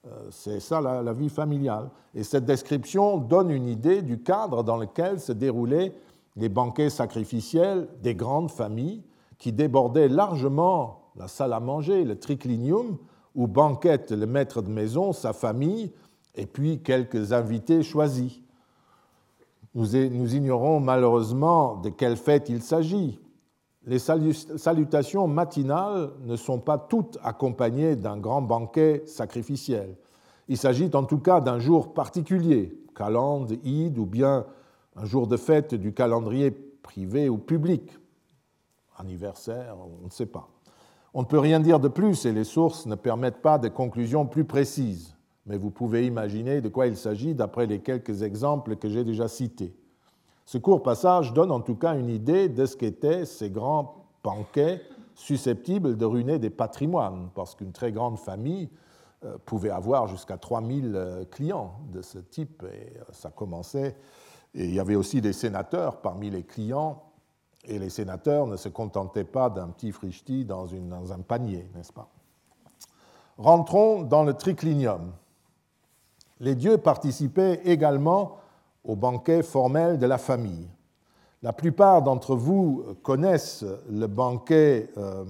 [SPEAKER 2] Euh, c'est ça la, vie familiale. Et cette description donne une idée du cadre dans lequel se déroulaient les banquets sacrificiels des grandes familles qui débordaient largement la salle à manger, le triclinium, où banquette le maître de maison, sa famille, et puis quelques invités choisis. Nous, ignorons malheureusement de quelle fête il s'agit les salutations matinales ne sont pas toutes accompagnées d'un grand banquet sacrificiel. Il s'agit en tout cas d'un jour particulier, calende, id, ou bien un jour de fête du calendrier privé ou public, anniversaire, on ne sait pas. On ne peut rien dire de plus et les sources ne permettent pas de conclusions plus précises, mais vous pouvez imaginer de quoi il s'agit d'après les quelques exemples que j'ai déjà cités. Ce court passage donne en tout cas une idée de ce qu'étaient ces grands banquets susceptibles de ruiner des patrimoines, parce qu'une très grande famille euh, pouvait avoir jusqu'à 3000 euh, clients de ce type, et euh, ça commençait. Et il y avait aussi des sénateurs parmi les clients, et les sénateurs ne se contentaient pas d'un petit frichti dans, dans un panier, n'est-ce pas? Rentrons dans le triclinium. Les dieux participaient également au banquet formel de la famille. La plupart d'entre vous connaissent le banquet euh,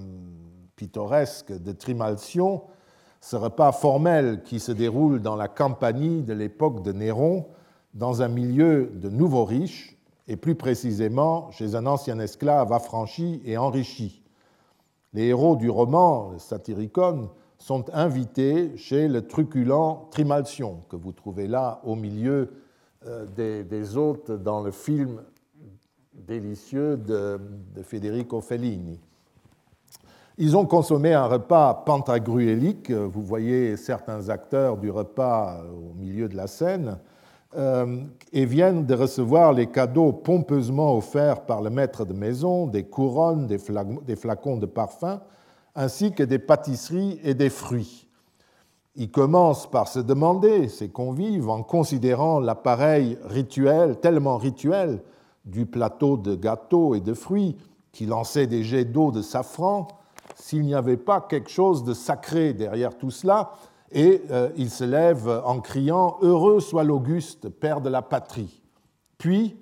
[SPEAKER 2] pittoresque de Trimalcion, ce repas formel qui se déroule dans la campagne de l'époque de Néron, dans un milieu de nouveaux riches, et plus précisément chez un ancien esclave affranchi et enrichi. Les héros du roman, le Satyricon, sont invités chez le truculent Trimalcion, que vous trouvez là au milieu euh, des, hôtes dans le film délicieux de, de Federico Fellini. Ils ont consommé un repas pentagruélique. Vous voyez certains acteurs du repas au milieu de la scène. Euh, et viennent de recevoir les cadeaux pompeusement offerts par le maître de maison, des couronnes, des flacons de parfum, ainsi que des pâtisseries et des fruits. Ils commencent par se demander, ces convives, en considérant l'appareil rituel, tellement rituel, du plateau de gâteaux et de fruits, qui lançait des jets d'eau de safran, s'il n'y avait pas quelque chose de sacré derrière tout cela, et euh, il se lève en criant Heureux soit l'Auguste, père de la patrie. Puis,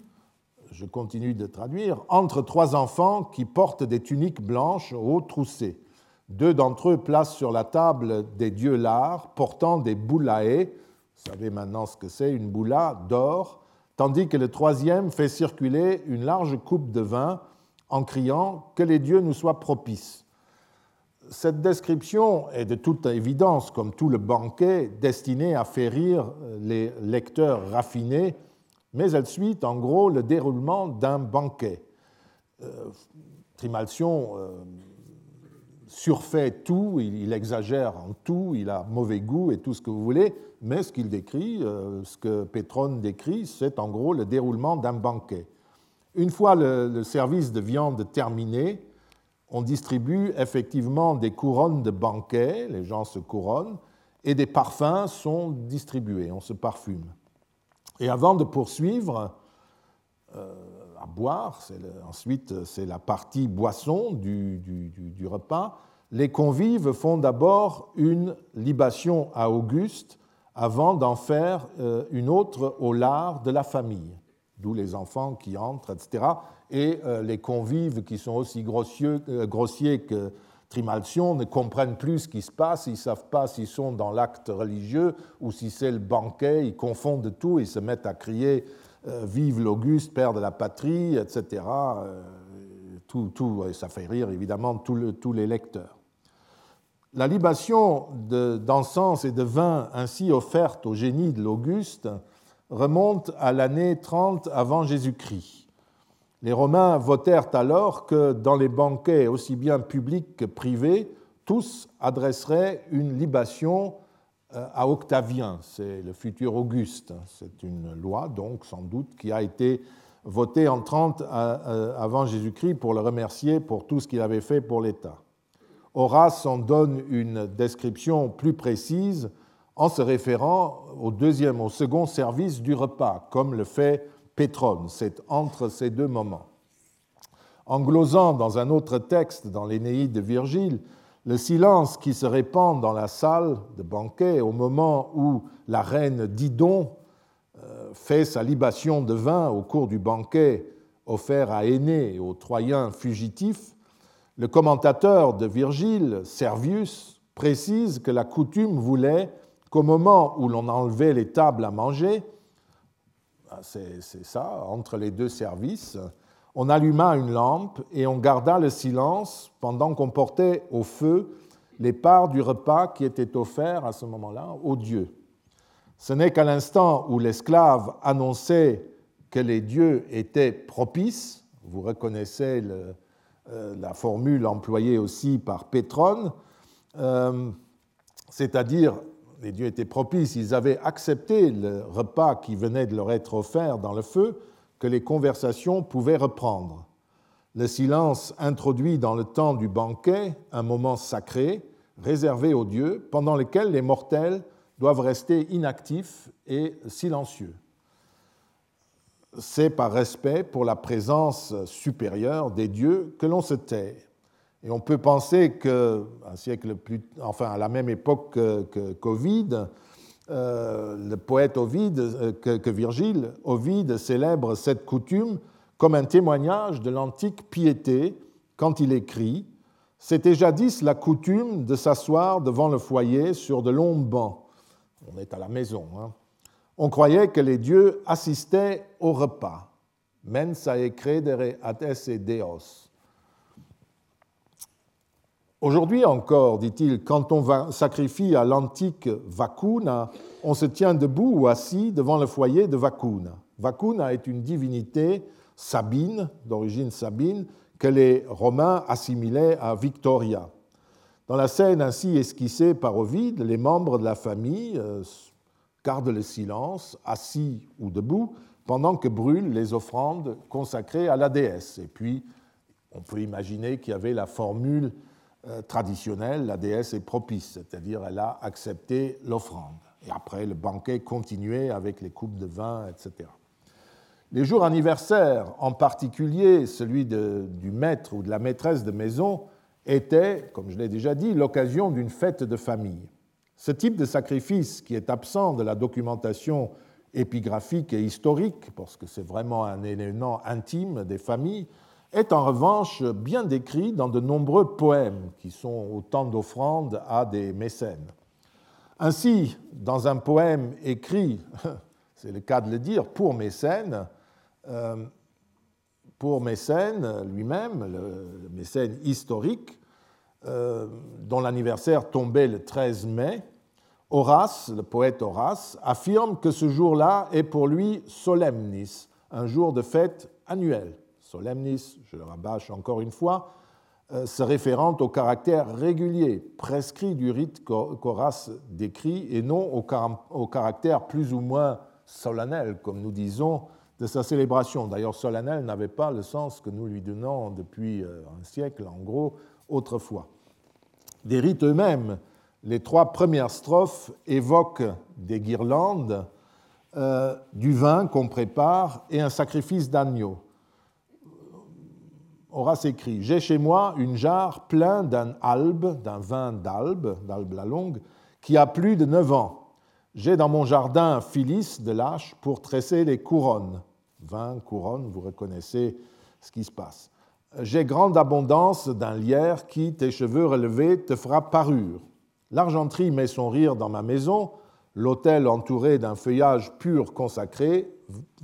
[SPEAKER 2] je continue de traduire, entre trois enfants qui portent des tuniques blanches troussées. Deux d'entre eux placent sur la table des dieux lards portant des boulaées, vous savez maintenant ce que c'est, une boula d'or, tandis que le troisième fait circuler une large coupe de vin en criant Que les dieux nous soient propices. Cette description est de toute évidence, comme tout le banquet, destiné à faire rire les lecteurs raffinés, mais elle suit en gros le déroulement d'un banquet. Euh, Trimalcion euh, surfait tout, il, exagère en tout, il a mauvais goût et tout ce que vous voulez, mais ce qu'il décrit, euh, ce que Pétrone décrit, c'est en gros le déroulement d'un banquet. Une fois le service de viande terminé, on distribue effectivement des couronnes de banquet, les gens se couronnent, et des parfums sont distribués, on se parfume. Et avant de poursuivre euh, boire, ensuite c'est la partie boisson du, du, repas, les convives font d'abord une libation à Auguste avant d'en faire euh, une autre au lard de la famille, d'où les enfants qui entrent, etc et euh, les convives qui sont aussi euh, grossiers que Trimalcion ne comprennent plus ce qui se passe, ils ne savent pas s'ils sont dans l'acte religieux ou si c'est le banquet, ils confondent tout, ils se mettent à crier Vive l'Auguste, père de la patrie, etc. Tout, tout, et ça fait rire évidemment tous les lecteurs. La libation d'encens et de vin ainsi offerte au génie de l'Auguste remonte à l'année 30 avant Jésus-Christ. Les Romains votèrent alors que dans les banquets, aussi bien publics que privés, tous adresseraient une libation euh, à Octavien, c'est le futur Auguste. C'est une loi, donc, sans doute, qui a été votée en 30 euh, avant Jésus-Christ pour le remercier pour tout ce qu'il avait fait pour l'État. Horace en donne une description plus précise en se référant au deuxième, au second service du repas, comme le fait Pétrone, c'est entre ces deux moments. En glosant dans un autre texte, dans l'Énéide de Virgile, le silence qui se répand dans la salle de banquet au moment où la reine Didon euh, fait sa libation de vin au cours du banquet offert à Énée et aux Troyens fugitifs, le commentateur de Virgile, Servius, précise que la coutume voulait qu'au moment où l'on enlevait les tables à manger, ah, c'est ça, entre les deux services, on alluma une lampe et on garda le silence pendant qu'on portait au feu les parts du repas qui étaient offerts à ce moment-là aux dieux. Ce n'est qu'à l'instant où l'esclave annonçait que les dieux étaient propices, vous reconnaissez euh, la formule employée aussi par Pétrone, euh, c'est-à-dire les dieux étaient propices, ils avaient accepté le repas qui venait de leur être offert dans le feu, que les conversations pouvaient reprendre. Le silence introduit dans le temps du banquet un moment sacré, réservé aux dieux, pendant lequel les mortels doivent rester inactifs et silencieux. C'est par respect pour la présence supérieure des dieux que l'on se tait. Et on peut penser qu'un siècle plus, enfin à la même époque qu'Ovide, euh, le poète Ovide, euh, que, Virgile, Ovide célèbre cette coutume comme un témoignage de l'antique piété quand il écrit C'était jadis la coutume de s'asseoir devant le foyer sur de longs bancs. On est à la maison. Hein. On croyait que les dieux assistaient au repas. Mensae credere ad esse deos. Aujourd'hui encore, dit-il, quand on sacrifie à l'antique Vacuna, on se tient debout ou assis devant le foyer de Vacuna. Vacuna est une divinité sabine, d'origine sabine, que les Romains assimilaient à Victoria. Dans la scène ainsi esquissée par Ovide, les membres de la famille euh, gardent le silence, assis ou debout, pendant que brûlent les offrandes consacrées à la déesse. Et puis, on peut imaginer qu'il y avait la formule traditionnelle, la déesse est propice, c'est-à-dire elle a accepté l'offrande. Et après, le banquet continuait avec les coupes de vin, etc. Les jours anniversaires, en particulier celui du maître ou de la maîtresse de maison, étaient, comme je l'ai déjà dit, l'occasion d'une fête de famille. Ce type de sacrifice, qui est absent de la documentation épigraphique et historique, parce que c'est vraiment un élément intime des familles, est en revanche bien décrit dans de nombreux poèmes qui sont autant d'offrandes à des mécènes. Ainsi, dans un poème écrit, c'est le cas de le dire, pour Mécène, euh, pour Mécène lui-même, le Mécène historique, euh, dont l'anniversaire tombait le 13 mai, Horace, le poète Horace, affirme que ce jour-là est pour lui solemnis, un jour de fête annuel solemnis, je le rabâche encore une fois, euh, se référant au caractère régulier, prescrit du rite qu'Horace décrit, et non au caractère plus ou moins solennel, comme nous disons, de sa célébration. D'ailleurs, solennel n'avait pas le sens que nous lui donnons depuis euh, un siècle, en gros, autrefois. Des rites eux-mêmes, les trois premières strophes évoquent des guirlandes, euh, du vin qu'on prépare et un sacrifice d'agneau. Horace écrit J'ai chez moi une jarre pleine d'un albe, d'un vin d'albe, d'albe la longue, qui a plus de neuf ans. J'ai dans mon jardin un Phyllis de lâche pour tresser les couronnes. Vin, couronne, vous reconnaissez ce qui se passe. J'ai grande abondance d'un lierre qui, tes cheveux relevés, te fera parure. L'argenterie met son rire dans ma maison. L'autel entouré d'un feuillage pur consacré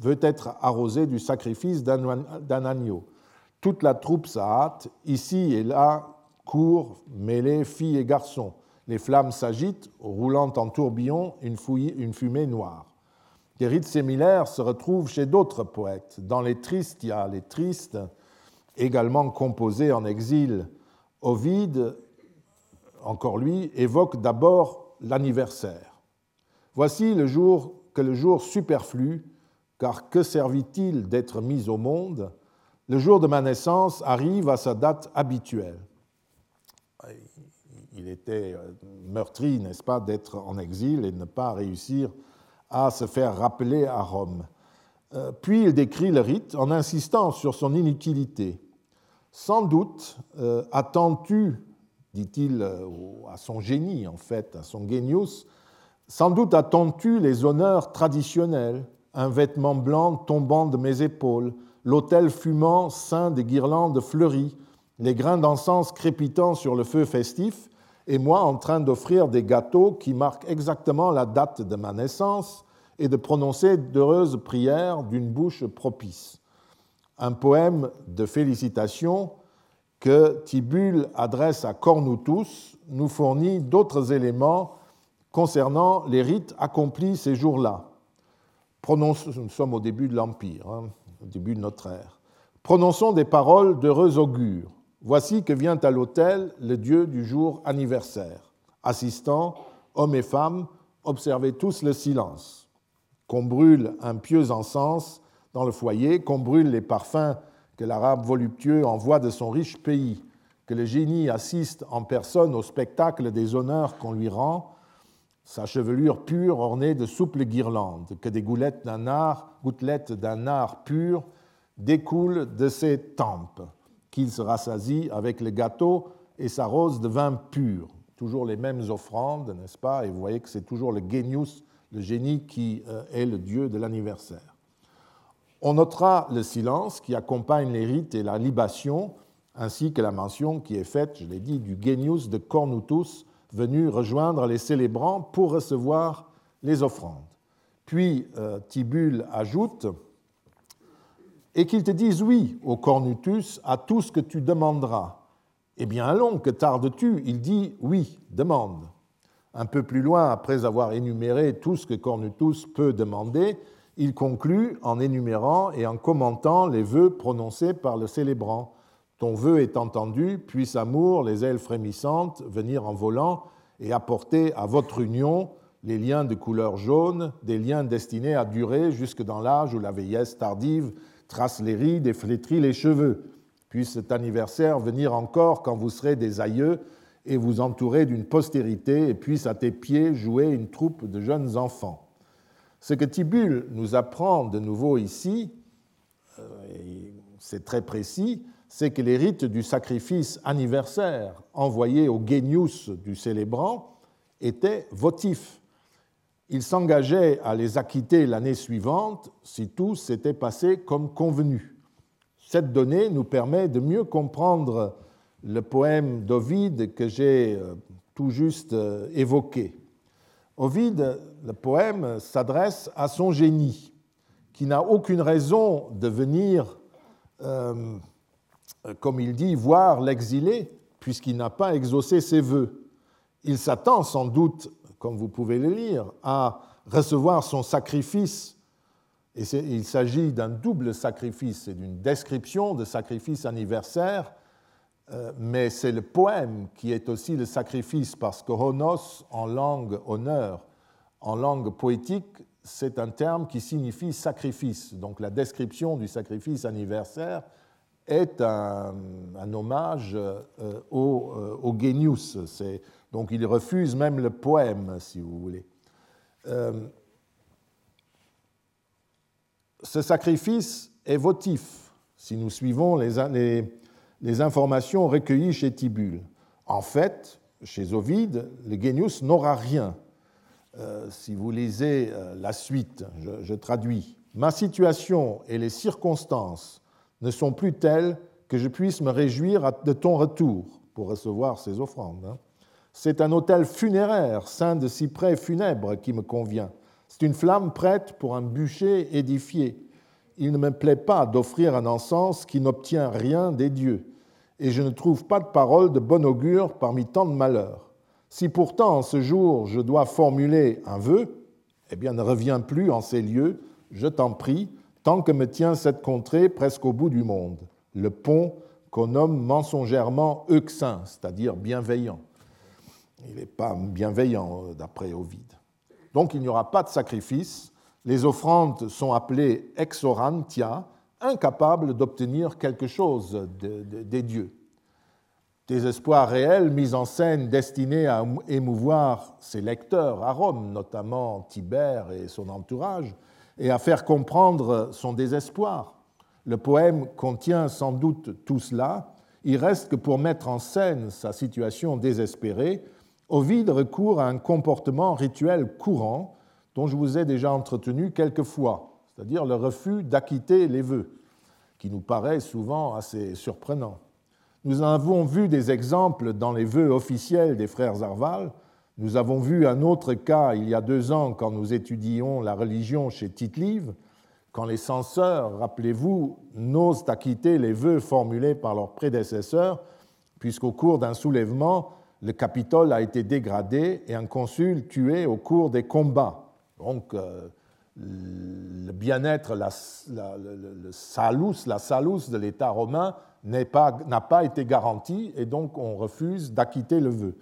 [SPEAKER 2] veut être arrosé du sacrifice d'un agneau. Toute la troupe hâte, ici et là, court, mêlée, filles et garçons. Les flammes s'agitent, roulant en tourbillon une, fumée noire. Des rites similaires se retrouvent chez d'autres poètes. Dans les Tristia, les Tristes, également composés en exil, Ovide, encore lui, évoque d'abord l'anniversaire. Voici le jour que le jour superflu, car que servit-il d'être mis au monde? Le jour de ma naissance arrive à sa date habituelle. Il était euh, meurtri, n'est-ce pas, d'être en exil et de ne pas réussir à se faire rappeler à Rome. Euh, puis il décrit le rite en insistant sur son inutilité. Sans doute euh, attends-tu, dit-il à son génie en fait, à son genius, sans doute attends-tu les honneurs traditionnels, un vêtement blanc tombant de mes épaules, l'autel fumant ceint des guirlandes fleuries, les grains d'encens crépitant sur le feu festif, et moi en train d'offrir des gâteaux qui marquent exactement la date de ma naissance et de prononcer d'heureuses prières d'une bouche propice. Un poème de félicitations que Tibulle adresse à Cornutus nous fournit d'autres éléments concernant les rites accomplis ces jours-là. Nous sommes au début de l'Empire. Hein début de notre ère. Prononçons des paroles d'heureux augure. Voici que vient à l'autel le Dieu du jour anniversaire. Assistants, hommes et femmes, observez tous le silence. Qu'on brûle un pieux encens dans le foyer, qu'on brûle les parfums que l'arabe voluptueux envoie de son riche pays, que le génie assiste en personne au spectacle des honneurs qu'on lui rend, sa chevelure pure ornée de souples guirlandes, que des gouttelettes d'un art, gouttelettes d'un art pur découlent de ses tempes, qu'il se rassasie avec le gâteau et sa rose de vin pur. Toujours les mêmes offrandes, n'est-ce pas? Et vous voyez que c'est toujours le genius, le génie qui euh, est le dieu de l'anniversaire. On notera le silence qui accompagne les rites et la libation, ainsi que la mention qui est faite, je l'ai dit, du genius de Cornutus venu rejoindre les célébrants pour recevoir les offrandes. Puis euh, Tibule ajoute Et qu'ils te disent oui, au Cornutus, à tout ce que tu demanderas. Eh bien, allons, que tardes-tu? Il dit oui, demande. Un peu plus loin, après avoir énuméré tout ce que Cornutus peut demander, il conclut en énumérant et en commentant les vœux prononcés par le célébrant. Ton vœu est entendu, puisse amour, les ailes frémissantes, venir en volant et apporter à votre union les liens de couleur jaune, des liens destinés à durer jusque dans l'âge où la vieillesse tardive trace les rides et flétrit les cheveux. Puisse cet anniversaire venir encore quand vous serez des aïeux et vous entourer d'une postérité, et puisse à tes pieds jouer une troupe de jeunes enfants. Ce que Tibulle nous apprend de nouveau ici, euh, c'est très précis, c'est que les rites du sacrifice anniversaire envoyés au genius du célébrant étaient votifs. Il s'engageait à les acquitter l'année suivante si tout s'était passé comme convenu. Cette donnée nous permet de mieux comprendre le poème d'Ovide que j'ai euh, tout juste euh, évoqué. Ovide, le poème, s'adresse à son génie, qui n'a aucune raison de venir, euh, comme il dit, voir l'exilé, puisqu'il n'a pas exaucé ses vœux. Il s'attend sans doute, comme vous pouvez le lire, à recevoir son sacrifice. Et il s'agit d'un double sacrifice, c'est d'une description de sacrifice anniversaire euh, mais c'est le poème qui est aussi le sacrifice, parce que honos, en langue honneur, en langue poétique, c'est un terme qui signifie sacrifice. Donc la description du sacrifice anniversaire est un, hommage euh, au, euh, au, genius. Donc il refuse même le poème, si vous voulez. ce sacrifice est votif. Si nous suivons les, informations recueillies chez Tibulle. En fait, chez Ovide, le Genius n'aura rien. Euh, si vous lisez euh, la suite, je, traduis. Ma situation et les circonstances ne sont plus telles que je puisse me réjouir de ton retour pour recevoir ces offrandes. Hein. C'est un hôtel funéraire, ceint de cyprès funèbres, qui me convient. C'est une flamme prête pour un bûcher édifié. Il ne me plaît pas d'offrir un encens qui n'obtient rien des dieux et je ne trouve pas de parole de bon augure parmi tant de malheurs. Si pourtant en ce jour je dois formuler un vœu, eh bien ne reviens plus en ces lieux, je t'en prie, tant que me tient cette contrée presque au bout du monde, le pont qu'on nomme mensongèrement Euxin, c'est-à-dire bienveillant. Il n'est pas bienveillant euh, d'après Ovide. Donc il n'y aura pas de sacrifice, les offrandes sont appelées exorantia, incapable d'obtenir quelque chose des dieux. Des espoirs réels mis en scène destinés à émouvoir ses lecteurs à Rome, notamment Tibère et son entourage, et à faire comprendre son désespoir. Le poème contient sans doute tout cela. Il reste que pour mettre en scène sa situation désespérée, Ovide recourt à un comportement rituel courant dont je vous ai déjà entretenu quelques fois c'est-à-dire le refus d'acquitter les vœux, qui nous paraît souvent assez surprenant. Nous avons vu des exemples dans les vœux officiels des frères Arval. Nous avons vu un autre cas il y a deux ans quand nous étudions la religion chez Tite-Live, quand les censeurs, rappelez-vous, n'osent acquitter les vœux formulés par leurs prédécesseurs, puisqu'au cours d'un soulèvement, le Capitole a été dégradé et un consul tué au cours des combats. Donc, euh, le bien-être, la, le, salus, la de l'État romain n'a pas, pas, été garanti et donc on refuse d'acquitter le vœu.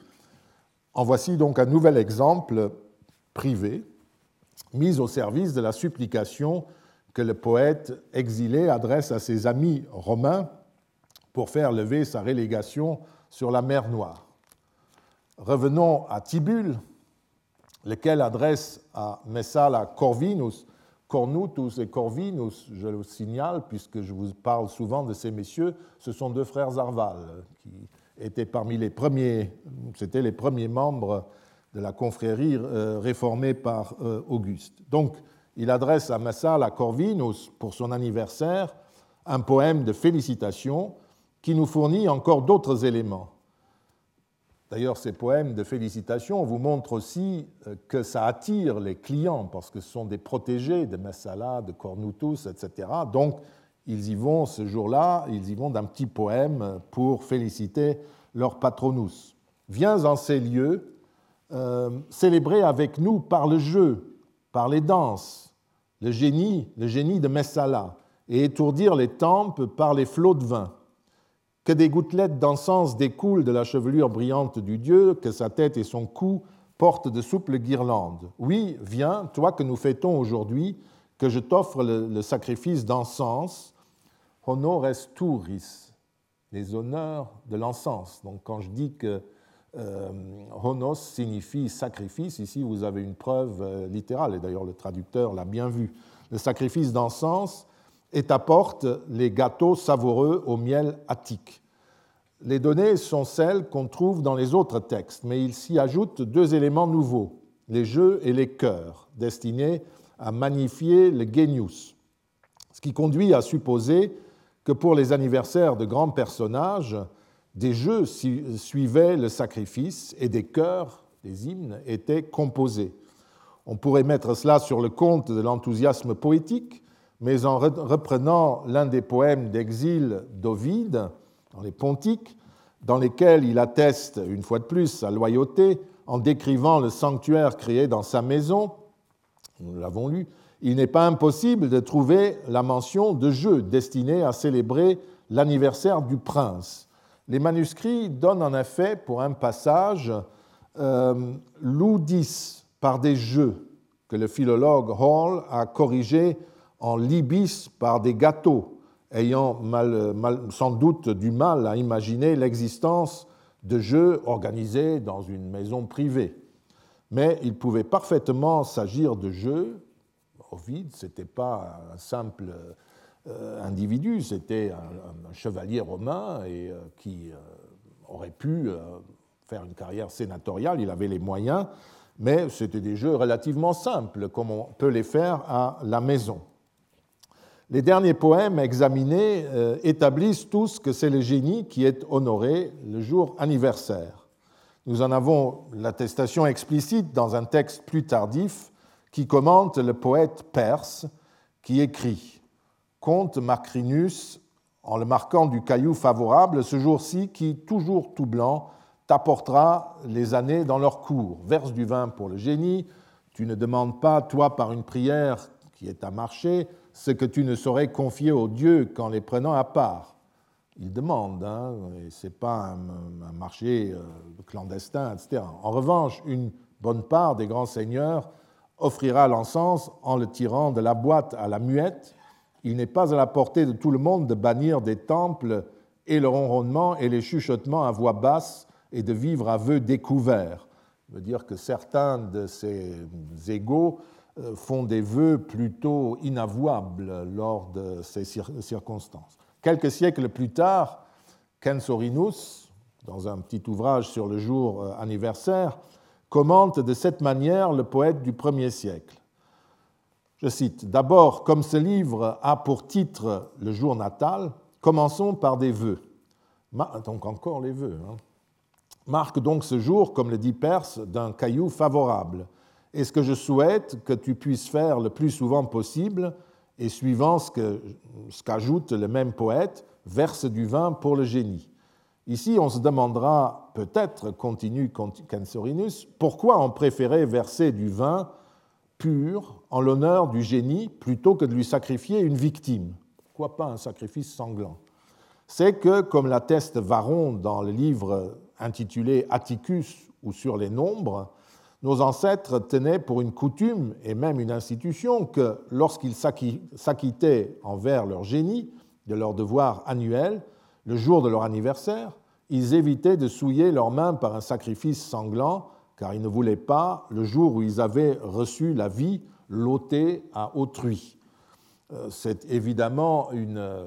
[SPEAKER 2] En voici donc un nouvel exemple privé mis au service de la supplication que le poète exilé adresse à ses amis romains pour faire lever sa relégation sur la mer Noire. Revenons à Tibulle, lequel adresse à Messala Corvinus, Cornutus et Corvinus, je le signale, puisque je vous parle souvent de ces messieurs, ce sont deux frères Arval, étaient parmi les premiers, c'était les premiers membres de la confrérie euh, réformée par euh, Auguste. Donc, il adresse à Messala Corvinus, pour son anniversaire, un poème de félicitations qui nous fournit encore d'autres éléments. D'ailleurs, ces poèmes de félicitations vous montrent aussi euh, que ça attire les clients, parce que ce sont des protégés de Messala, de Cornutus, etc. Donc, ils y vont ce jour-là, ils y vont d'un petit poème pour féliciter leur patronus. Viens en ces lieux, euh, célébrer avec nous par le jeu, par les danses, le génie, le génie de Messala, et étourdir les tempes par les flots de vin que des gouttelettes d'encens découlent de la chevelure brillante du Dieu, que sa tête et son cou portent de souples guirlandes. Oui, viens, toi que nous fêtons aujourd'hui, que je t'offre le, sacrifice d'encens, honores touris, les honneurs de l'encens. Donc quand je dis que euh, honos signifie sacrifice, ici vous avez une preuve euh, littérale, et d'ailleurs le traducteur l'a bien vu. Le sacrifice d'encens et apporte les gâteaux savoureux au miel attique. Les données sont celles qu'on trouve dans les autres textes, mais il s'y ajoute deux éléments nouveaux, les jeux et les chœurs, destinés à magnifier le genius, ce qui conduit à supposer que pour les anniversaires de grands personnages, des jeux suivaient le sacrifice et des chœurs, des hymnes, étaient composés. On pourrait mettre cela sur le compte de l'enthousiasme poétique, mais en reprenant l'un des poèmes d'exil d'Ovide, dans les Pontiques, dans lesquels il atteste une fois de plus sa loyauté en décrivant le sanctuaire créé dans sa maison, nous l'avons lu, il n'est pas impossible de trouver la mention de jeu destiné à célébrer l'anniversaire du prince. Les manuscrits donnent en effet pour un passage euh, l'oudis par des jeux que le philologue Hall a corrigé en libis par des gâteaux, ayant sans doute du mal à imaginer l'existence de jeux organisés dans une maison privée. Mais il pouvait parfaitement s'agir de jeux. Ovide, ce n'était pas un simple euh, individu, c'était un, chevalier romain et, euh, qui euh, aurait pu faire une carrière sénatoriale, il avait les moyens, mais c'était des jeux relativement simples, comme on peut les faire à la maison. Les derniers poèmes examinés établissent tous que c'est le génie qui est honoré le jour anniversaire. Nous en avons l'attestation explicite dans un texte plus tardif qui commente le poète perse qui écrit Conte Macrinus, en le marquant du caillou favorable, ce jour-ci qui, toujours tout blanc, t'apportera les années dans leur cours. Verse du vin pour le génie, tu ne demandes pas, toi, par une prière qui est à marcher, ce que tu ne saurais confier aux dieux qu'en les prenant à part. Il demande, hein, et ce n'est pas un, marché euh, clandestin, etc. En revanche, une bonne part des grands seigneurs offrira l'encens en le tirant de la boîte à la muette. Il n'est pas à la portée de tout le monde de bannir des temples et le ronronnement et les chuchotements à voix basse et de vivre à vœux découverts. Ça veut dire que certains de ces égaux euh, font des vœux plutôt inavouables lors de ces circonstances. Quelques siècles plus tard, Kensorinus, dans un petit ouvrage sur le jour euh, anniversaire, commente de cette manière le poète du premier siècle. Je cite, D'abord, comme ce livre a pour titre le jour natal, commençons par des vœux. Donc encore les vœux. Hein. Marque donc ce jour, comme le dit Perse, d'un caillou favorable et ce que je souhaite que tu puisses faire le plus souvent possible, et suivant ce qu'ajoute le même poète, verse du vin pour le génie? Ici, on se demandera peut-être, continue Cansorinus, pourquoi on préférait verser du vin pur en l'honneur du génie plutôt que de lui sacrifier une victime. Pourquoi pas un sacrifice sanglant? C'est que, comme l'atteste Varon dans le livre intitulé Atticus ou sur les nombres, nos ancêtres tenaient pour une coutume et même une institution que lorsqu'ils s'acquittaient envers leur génie de leur devoir annuel, le jour de leur anniversaire, ils évitaient de souiller leurs mains par un sacrifice sanglant, car ils ne voulaient pas, le jour où ils avaient reçu la vie, l'ôter à autrui. Euh, c'est évidemment une euh,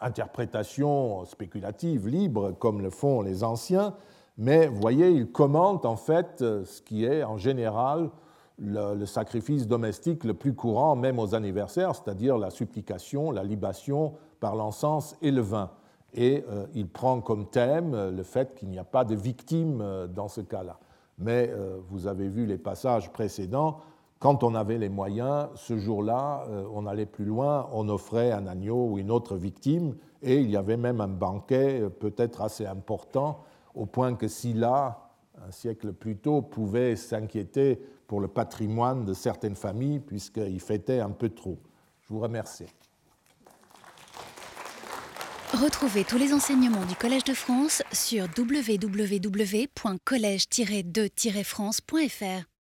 [SPEAKER 2] interprétation spéculative, libre, comme le font les anciens, mais voyez, il commente en fait euh, ce qui est en général le, sacrifice domestique le plus courant, même aux anniversaires, c'est-à-dire la supplication, la libation par l'encens et le vin. Et euh, il prend comme thème le fait qu'il n'y a pas de victimes euh, dans ce cas-là. Mais euh, vous avez vu les passages précédents, quand on avait les moyens, ce jour-là, on allait plus loin, on offrait un agneau ou une autre victime, et il y avait même un banquet peut-être assez important, au point que Silla, un siècle plus tôt, pouvait s'inquiéter pour le patrimoine de certaines familles, puisqu'il fêtait un peu trop. Je vous remercie.
[SPEAKER 1] Retrouvez tous les enseignements du Collège de France sur www.colège-2-france.fr.